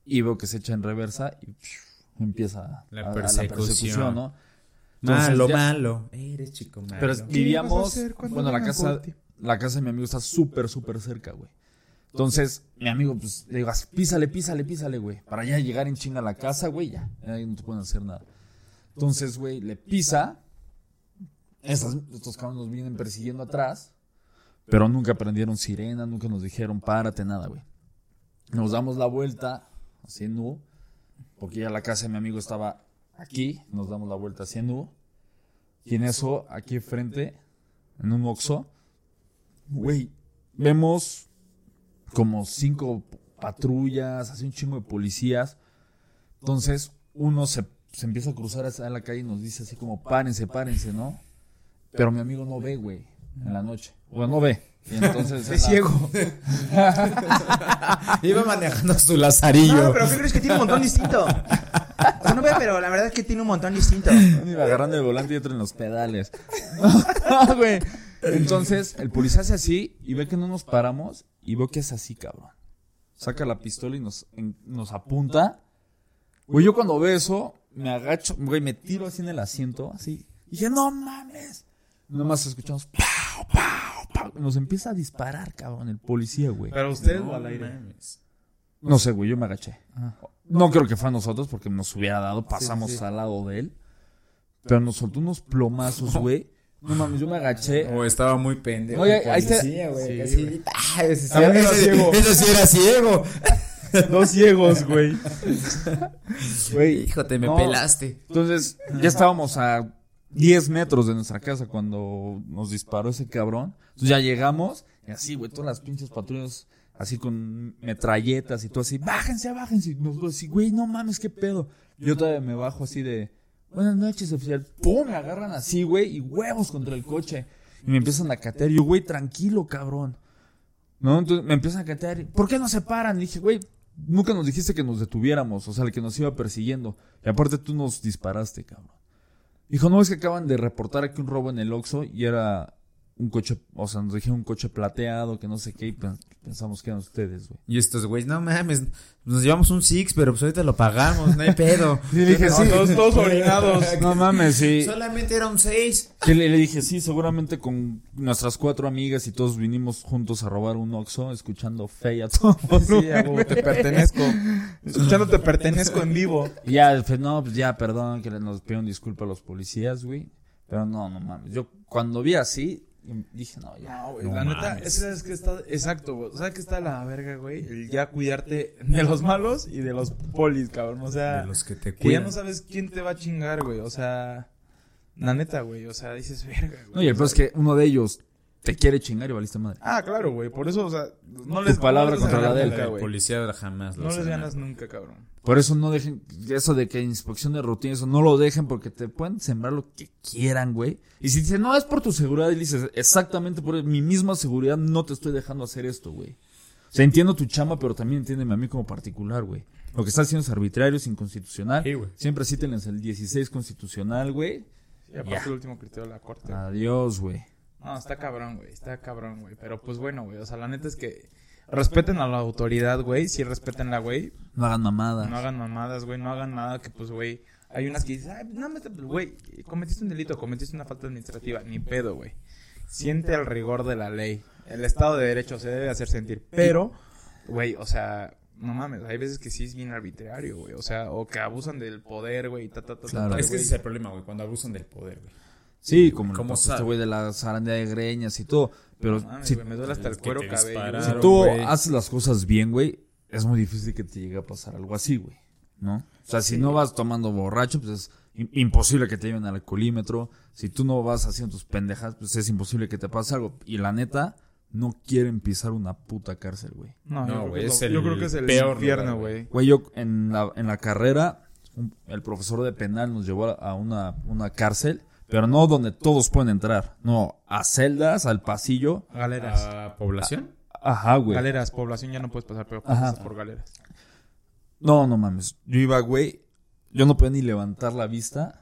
y veo que se echa en reversa y psh, empieza La a- a persecución. ¿no? Entonces, Malo, ya- malo. Eres chico malo. pero vivíamos, bueno, la casa, la casa de mi amigo está súper, súper cerca, güey. Entonces, mi amigo, pues, le digo, "Así, písale, písale, písale, güey. Para ya llegar en chinga a la casa, güey, ya. Ahí no te pueden hacer nada. Entonces, güey, le pisa. Estas- estos cabrones nos vienen persiguiendo atrás. Pero nunca prendieron sirena, nunca nos dijeron, párate, nada, güey. Nos damos la vuelta, así en U. Porque ya la casa de mi amigo estaba aquí. Nos damos la vuelta así en U. Y en eso, aquí enfrente, en un Oxxo, güey, vemos como cinco patrullas, así un chingo de policías. Entonces, uno se, se empieza a cruzar hacia la calle y nos dice así como, párense, párense, ¿no? Pero mi amigo no ve, güey, en la noche. Bueno, no ve. Y entonces... en Es la- ciego. Iba manejando su lazarillo. No, pero ¿qué crees que tiene un montón distinto? O sea, no ve, pero la verdad es que tiene un montón distinto. Uno iba agarrando el volante y otro en los pedales. No, güey. Entonces, el policía hace así y ve que no nos paramos y veo que es así, cabrón. Saca la pistola y nos, en- nos apunta. Güey, yo cuando veo eso, me agacho, güey, me tiro así en el asiento, así. Y dije, no mames. Nomás escuchamos, pau, pau, pau. Nos empieza a disparar, cabrón, el policía, güey. Pero ustedes No o al aire. mames. No sé, güey, yo me agaché. No creo que fue a nosotros porque nos hubiera dado, pasamos al lado de él. Pero nos soltó unos plomazos, güey. No mames, yo me agaché. O estaba muy pendejo. Oye, ahí está- güey. Sí, casi-. Ah, ese- ciego. Ese sí era ciego. Dos ciegos, güey. Güey. Hijo, te me No. pelaste. Entonces, ya estábamos a 10 metros de nuestra casa cuando nos disparó ese cabrón. Entonces ya llegamos y así, güey, todas las pinches patrullas así con metralletas y todo así, bájense, bájense. Y nosotros así, güey, no mames, qué pedo. Yo todavía me bajo así de, buenas noches, oficial. Pum, me agarran así, güey, y huevos contra el coche. Y me empiezan a catear. Yo, güey, tranquilo, cabrón. ¿No? Entonces me empiezan a catear. ¿Por qué no se paran? Y dije, güey, nunca nos dijiste que nos detuviéramos. O sea, el que nos iba persiguiendo. Y aparte tú nos disparaste, cabrón. Dijo, no, es que acaban de reportar aquí un robo en el Oxxo y era un coche, o sea, nos dijeron un coche plateado, que no sé qué, y pen- pensamos que eran ustedes, güey. Y estos güeyes, no mames, nos llevamos un Six, pero pues ahorita lo pagamos, no hay pedo. Y le dije, No, sí. todos, todos orinados. No mames, sí. Solamente era un 6. Que le, le dije, sí, seguramente con nuestras cuatro amigas y todos vinimos juntos a robar un Oxxo, escuchando fe a todo. Sí, huevo, te pertenezco. Escuchando te pertenezco en vivo. Y ya, pues, no, pues ya, perdón, que le- nos pidieron disculpas a los policías, güey. Pero no, no mames. Yo cuando vi así, dije, no, ya. No, güey, No la neta, esa es que está, exacto, güey. O sea, que está la verga, güey. El ya cuidarte de los malos y de los polis, cabrón. O sea, De los que te que ya cuidan. no sabes quién te va a chingar, güey. O sea, la neta, güey. O sea, dices verga, güey. No, y el peor es que uno de ellos te quiere chingar y valiste madre. Ah, claro, güey. Por eso, o sea, no les palabra no les contra la ganas de policía jamás No les ganas nada. nunca, cabrón. Por eso no dejen, eso de que inspección de rutina, eso no lo dejen porque te pueden sembrar lo que quieran, güey. Y si dicen, no, es por tu seguridad, y dices, exactamente por mi misma seguridad no te estoy dejando hacer esto, güey. O sea, entiendo tu chamba, pero también entiéndeme a mí como particular, güey. Lo que estás haciendo es arbitrario, es inconstitucional. Sí, güey. Siempre cítenles el 16 constitucional, güey. Y aparte el último criterio de la corte. Adiós, güey. No, está cabrón, güey. Está cabrón, güey. Pero pues bueno, güey. O sea, la neta es que respeten a la autoridad, güey. Sí, respetenla, güey. No hagan mamadas. No hagan mamadas, güey. No hagan nada que, pues, güey. Hay unas que dices, ay, no, me- güey, cometiste un delito, cometiste una falta administrativa. Ni pedo, güey. Siente el rigor de la ley. El Estado de Derecho se debe hacer sentir. Pero, güey, o sea, no mames. Hay veces que sí es bien arbitrario, güey. O sea, o que abusan del poder, güey. Ta, ta, ta, ta, Claro. ta, Es que ese es el problema, güey, cuando abusan del poder, güey. Sí, como el ¿Cómo pasó este güey de la zarandea de greñas y todo. Pero No si, me duele hasta el que cuero cabello. dispararon. si tú haces las cosas bien, güey, es muy difícil que te llegue a pasar algo así, güey. ¿No? O sea, si no vas tomando borracho, pues es im- imposible que te lleven al alcoholímetro. Si tú no vas haciendo tus pendejas, pues es imposible que te pase algo. Y la neta, no quieren pisar una puta cárcel, güey. No, No, yo creo güey, yo creo que es el peor infierno, güey. Güey, yo en la, en la carrera, un- el profesor de penal nos llevó a- a una, una cárcel, pero no donde todos pueden entrar. No, a celdas, al pasillo. Galeras. ¿A población? Ajá, güey. Galeras, población ya no puedes pasar, pero Ajá. pasas por galeras. No, no mames. Yo iba, güey. Yo no podía ni levantar la vista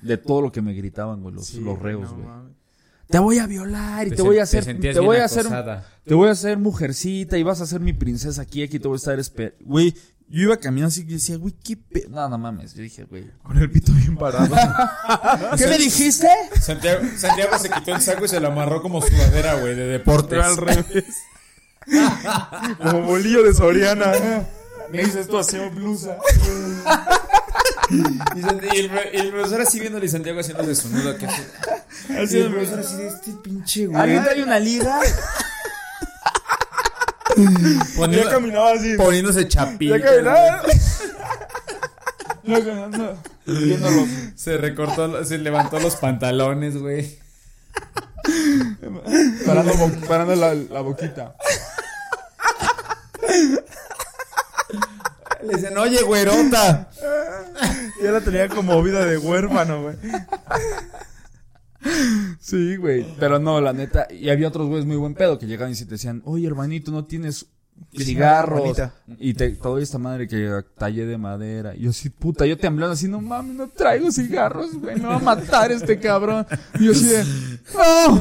de todo lo que me gritaban, güey, los, Sí, los reos, no güey. mames. te voy a violar y te, Te voy a hacer, te te, voy a hacer, te voy a hacer mujercita y vas a ser mi princesa aquí, aquí te voy a estar esper Güey, yo iba caminando así y decía, güey, qué pe... No, no mames. Yo dije, güey. Con el pito bien parado. ¿Qué me dijiste? Santiago, Santiago se quitó el saco y se lo amarró como sudadera, güey, de deportes. al revés. Como bolillo de Soriana. Me dices tú hacemos blusa. y, el, y el profesor así viéndole y Santiago haciéndose su nudo aquí. Así, y el profesor así de este pinche güey. trae una liga? Poniendo- Ya caminaba así. poniéndose chapita. Ya caminaba. No, no. Se recortó, se levantó los pantalones, güey. Parando, bo- parando la, la boquita. Le dicen, oye, güerota. Ya la tenía como vida de huérfano, güey. Sí, güey. Pero no, la neta. Y había otros güeyes muy buen pedo que llegaban y se te decían, oye, hermanito, no tienes cigarros. Y te, toda esta madre que tallé de madera. Y yo así, puta, yo temblando así, no mames, no traigo cigarros, güey. Me va a matar este cabrón. Y yo así de, no,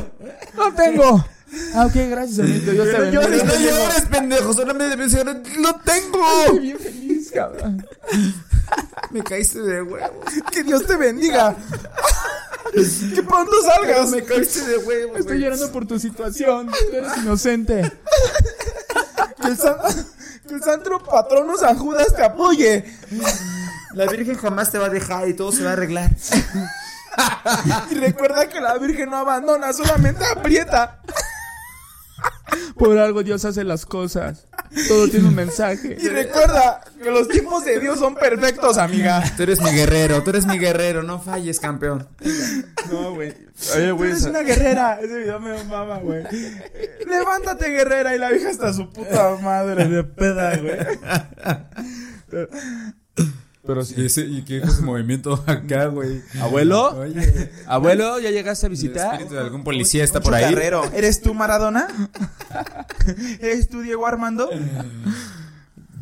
no tengo. Ah, ok, gracias, hermanito. Yo bendiga. llores, no llores, pendejo. Solamente me decían, lo tengo. Estoy bien feliz, cabrón. Me caíste de huevos. Que Dios te bendiga. que pronto salgas. Me caíste de huevos. Estoy güey. llorando por tu situación. Tú eres inocente. Que el, san- que el santo patrono San Judas te apoye. La Virgen jamás te va a dejar y todo se va a arreglar. Y recuerda que la Virgen no abandona, solamente aprieta. Por algo Dios hace las cosas. Todo tiene un mensaje. Y recuerda que los tiempos de Dios son perfectos, amiga. Tú eres mi guerrero, tú eres mi guerrero. No falles, campeón. No, güey. Oye, Tú güey, eres una guerrera. Ese video me mama, güey. Levántate, guerrera. Y la vieja hasta su puta madre de peda, güey. Pero Y, sí. ese, y qué ese movimiento acá, güey. ¿Abuelo? Oye, ¿Abuelo? ¿Ya llegaste a el visitar? espíritu de algún policía está por ahí. Carrero. ¿Eres tú Maradona? ¿Eres tú Diego Armando?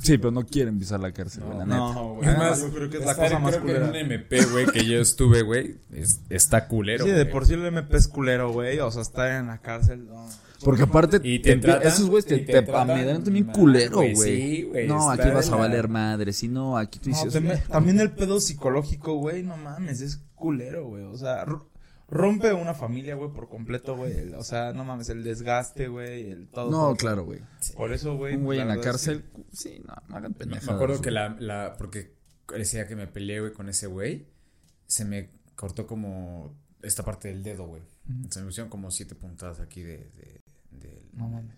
Sí, pero no quieren pisar la cárcel, güey, la neta. No, güey. Es más, yo creo que es la cosa más culera. un MP, güey, que yo estuve, güey, es- está culero. Sí, de por sí el MP es culero, güey. O sea, estar en la cárcel. No. Porque aparte, Y te tratan- esos güeyes te, te te mal, culero, güey, sí, güey, no, aquí vas a valer madre. Si no, aquí tú No, dices. también, también el pedo psicológico, güey, no mames, es culero, güey. O sea, ro- rompe una familia, güey, por completo, güey. O sea, no mames, el desgaste, güey, el todo. No, claro, güey. Por eso, güey. Un güey en la cárcel, sí, no, no hagan pendejadas. me acuerdo que la, la, porque decía que me peleé, güey, con ese güey, se me cortó como esta parte del dedo, güey. Se me pusieron como siete puntadas aquí de, de, No mames.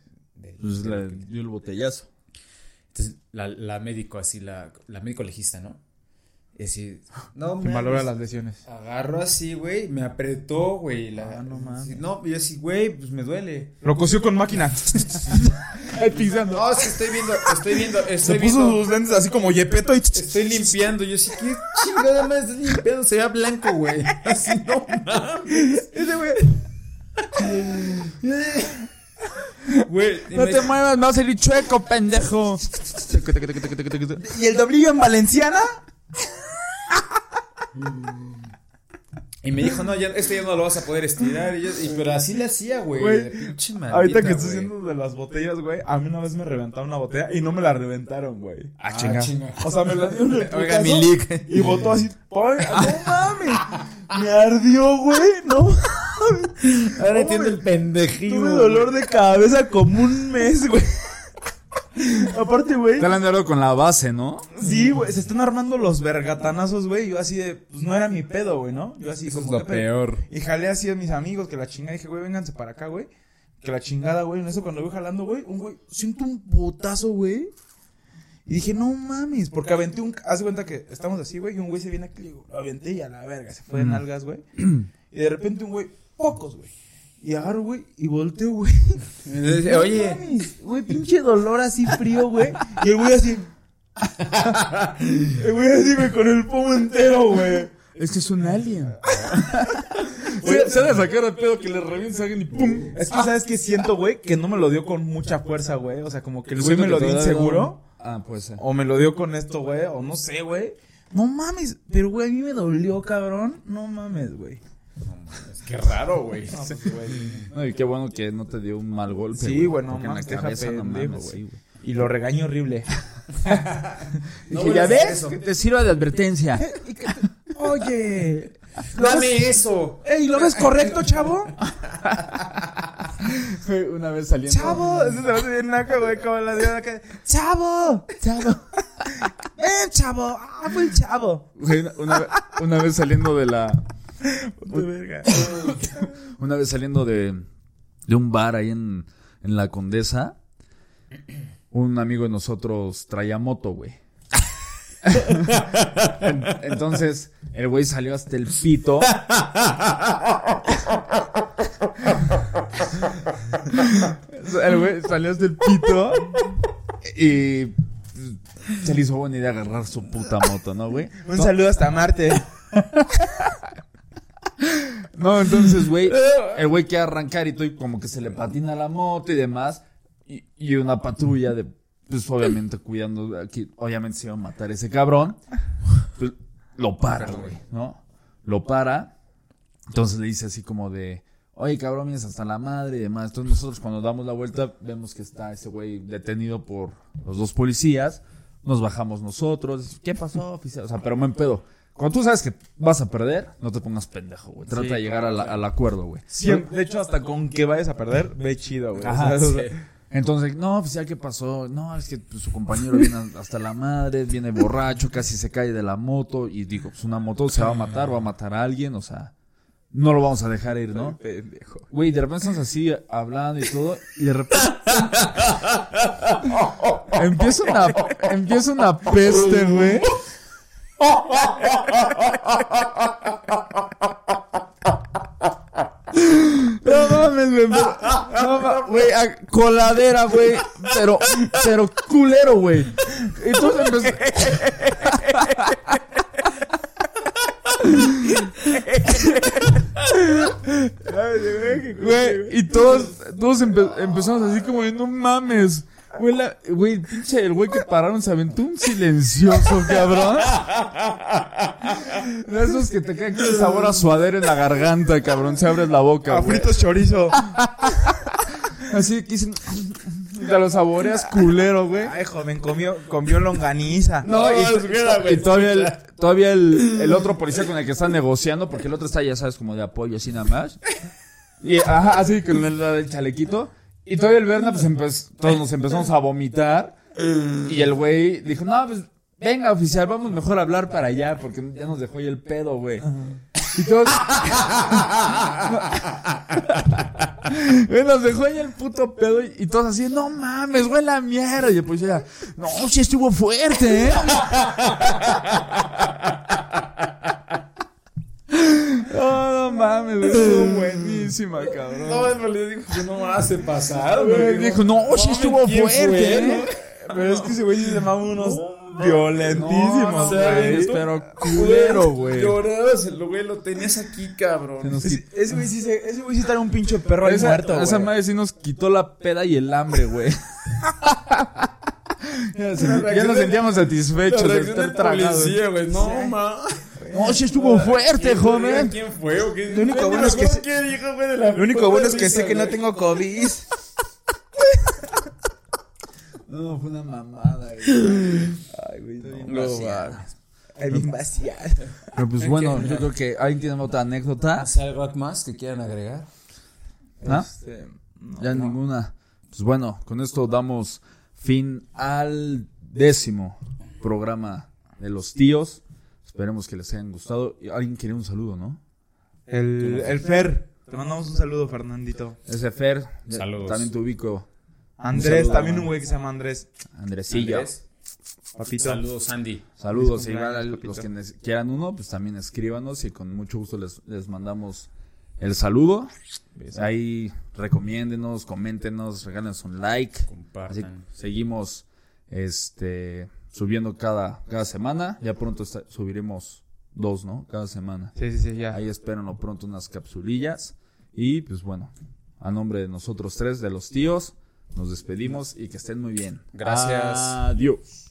Pues la, dio el botellazo. Entonces, la, la médico así, la, la médico legista, ¿no? Y así, no, Que mames. valora las lesiones. Agarró así, güey, me apretó, güey. La, Ah, no mames. No, y yo así, güey, pues me duele. Lo cosió con máquina. No, sí, estoy viendo, estoy viendo, Se estoy puso viendo. sus lentes así como yepeto y... Estoy limpiando. Yo sí, qué chingada más estás limpiando. Se ve blanco, güey. Así, no mames. Ese güey. Güey, No te muevas, me vas a salir chueco, pendejo. ¿Y el doblillo en Valenciana? Y me dijo, no, ya, este ya no lo vas a poder estirar. Y yo, y- pero así le hacía, güey. Güey, de pinche maldita, Ahorita que estás güey. haciendo de las botellas, güey, a mí una vez me reventaron una botella y no me la reventaron, güey. Ah, chinga. O sea, me la dieron el Oiga, mi lick. Y botó así. ¡No mames! Me ardió, güey, no Ahora entiendo el pendejillo. Tuve dolor de cabeza como un mes, güey. Aparte, güey. Han dado con la base, ¿no? Sí, güey, se están armando los vergatanazos, güey. Yo así de, pues no era mi pedo, güey, ¿no? Yo así Eso es como lo ¿qué pedo? peor. Y jalé así a mis amigos que la chingada. Dije, güey, vénganse para acá, güey. Que la chingada, güey. En eso cuando voy jalando, güey, un güey, siento un putazo, güey. Y dije, no mames, porque aventé un. Haz de cuenta que estamos así, güey, y un güey se viene aquí, y digo, lo aventé y a la verga, se fue de nalgas, güey. Y de repente un güey, pocos, güey. Y agarro, güey, y volteo, güey. No Oye, mames, güey, pinche dolor así frío, güey. Y el güey así. El güey así, güey, con el pomo entero, güey. Es que es un alien. se, se ha de sacar el pedo que le revienta a alguien y ¡pum! Es que, ¿sabes qué siento, güey? Que no me lo dio con mucha fuerza, güey. O sea, como que el güey me lo dio inseguro. Ah, puede ser. O me lo dio con esto, güey. O no sé, güey. No mames. Pero, güey, a mí me dolió, cabrón. No mames, güey. Qué raro, güey. No, pues. No, y qué bueno que no te dio un mal golpe. Sí, güey, no en la cabeza no mames, güey. sí. Y lo regaño horrible. No Dije, ¿ya a ves? eso. Que te sirva de advertencia. Oye. Dame eso. Ey, ¿lo ves correcto, chavo? Una vez saliendo. ¡Chavo! Eso se me hace bien naca, güey, como la de acá. ¡Chavo! ¡Chavo! ¡Ven, chavo! ¡Ah, fue el chavo! Güey, una vez saliendo de la. Verga. Una vez saliendo de, de un bar ahí en, en la Condesa, un amigo de nosotros traía moto, güey. En- Entonces, el güey salió hasta el pito. El güey salió hasta el pito. Y se le hizo buena idea agarrar su puta moto, ¿no, güey? Un saludo hasta Marte. No, entonces, güey, el güey quiere arrancar y todo, y como que se le patina la moto y demás. Y, y una patrulla de, pues obviamente cuidando aquí, obviamente se iba a matar ese cabrón. Pues lo para, güey, ¿no? Lo para. Entonces le dice así como de, oye, cabrón, vienes hasta la madre y demás. Entonces nosotros cuando damos la vuelta vemos que está ese güey detenido por los dos policías. Nos bajamos nosotros. ¿Qué pasó, oficial? O sea, pero me pedo. Cuando tú sabes que vas a perder, no te pongas pendejo, güey. Trata Sí, de llegar a la- al acuerdo, güey. Siempre, de hecho, hasta con que vayas a perder, ve chido, güey. Ajá, O sea, sí. Entonces, no, oficial, ¿qué pasó? No, es que pues, su compañero viene hasta la madre, viene borracho, casi se cae de la moto. Y digo, pues una moto se va a matar, va a matar a alguien, o sea, no lo vamos a dejar ir, ¿no? Pendejo. Güey, de repente estamos así hablando y todo, y de repente. empieza una, empieza una peste, güey. No mames, güey. Coladera, güey. Pero, pero culero, güey. Entonces empezó. Güey, y todos, todos empezamos así como, no mames. Güey, la- güey, pinche, el güey que pararon se aventó un silencioso, cabrón. De esos que te quedan con el sabor a suadero en la garganta, cabrón. Se abres la boca, A güey. fritos chorizo. Así que dicen, te lo saboreas culero, güey. Ay, joven, comió, comió longaniza. No, y, espera, güey, y todavía, el, todavía el, el otro policía con el que están negociando, porque el otro está, ya sabes, como de apoyo, así nada más. Y, ajá, así con el, el chalequito. Y todavía el Berna, pues empezó, todos nos empezamos a vomitar. Y el güey dijo, no, pues, venga, oficial, vamos mejor a hablar para allá, porque ya nos dejó ahí el pedo, güey. Y todos... Güey, nos dejó ahí el puto pedo y, y todos así, no mames, güey, la mierda. Y el policía, no, sí estuvo fuerte, ¿eh? Oh, no mames, güey, estuvo buenísima, cabrón. No, en realidad dijo que no hace pasar, Güey, dijo, no, sí estuvo fuerte, ¿eh? Pero es que ese güey sí se mama unos violentísimos, No, güey. pero culero, güey. Llorabas, el güey lo tenías aquí, cabrón. Se nos Ese güey sí, se- ese güey sí un pinche perro ahí Esa, muerto, esa güey. madre sí nos quitó la peda y el hambre, güey. ya, se- ya nos sentíamos satisfechos de estar tragados. güey. No, ma. No, sí estuvo fuerte, joven. ¿Quién fue o qué? Lo único bueno es que acuerdo se- qué dijo, güey, de la Lo único bueno es que risa, sé que no tengo COVID. No, fue una mamada, güey. Ay, güey, No, vaciado. Ay, bien vaciado. Pero pues bueno, yo creo que alguien tiene otra anécdota. ¿Hace algo más que quieran agregar? ¿Ah? Este, no, Ya no. ninguna. Pues bueno, con esto damos fin al décimo programa de los tíos. Esperemos que les hayan gustado. Alguien quiere un saludo, ¿no? El, el Fer. Te mandamos un saludo, Fernandito. Ese Fer. Saludos. También te ubico. Andrés, saludo, también un güey que se llama Andrés. Andresillo. Andrés. Papito. Saludos, Andy. Saludos. Feliz Igual a los que quieran uno, pues también escríbanos y con mucho gusto les, les mandamos el saludo. Ahí recomiéndenos, coméntenos, regálenos un like. Así Compartan. seguimos este subiendo cada, cada semana. Ya pronto está- subiremos dos, ¿no? Cada semana. Sí, sí, sí, ya. Ahí espérenlo pronto unas capsulillas. Y pues bueno, a nombre de nosotros tres, de los tíos, nos despedimos y que estén muy bien. Gracias. Adiós.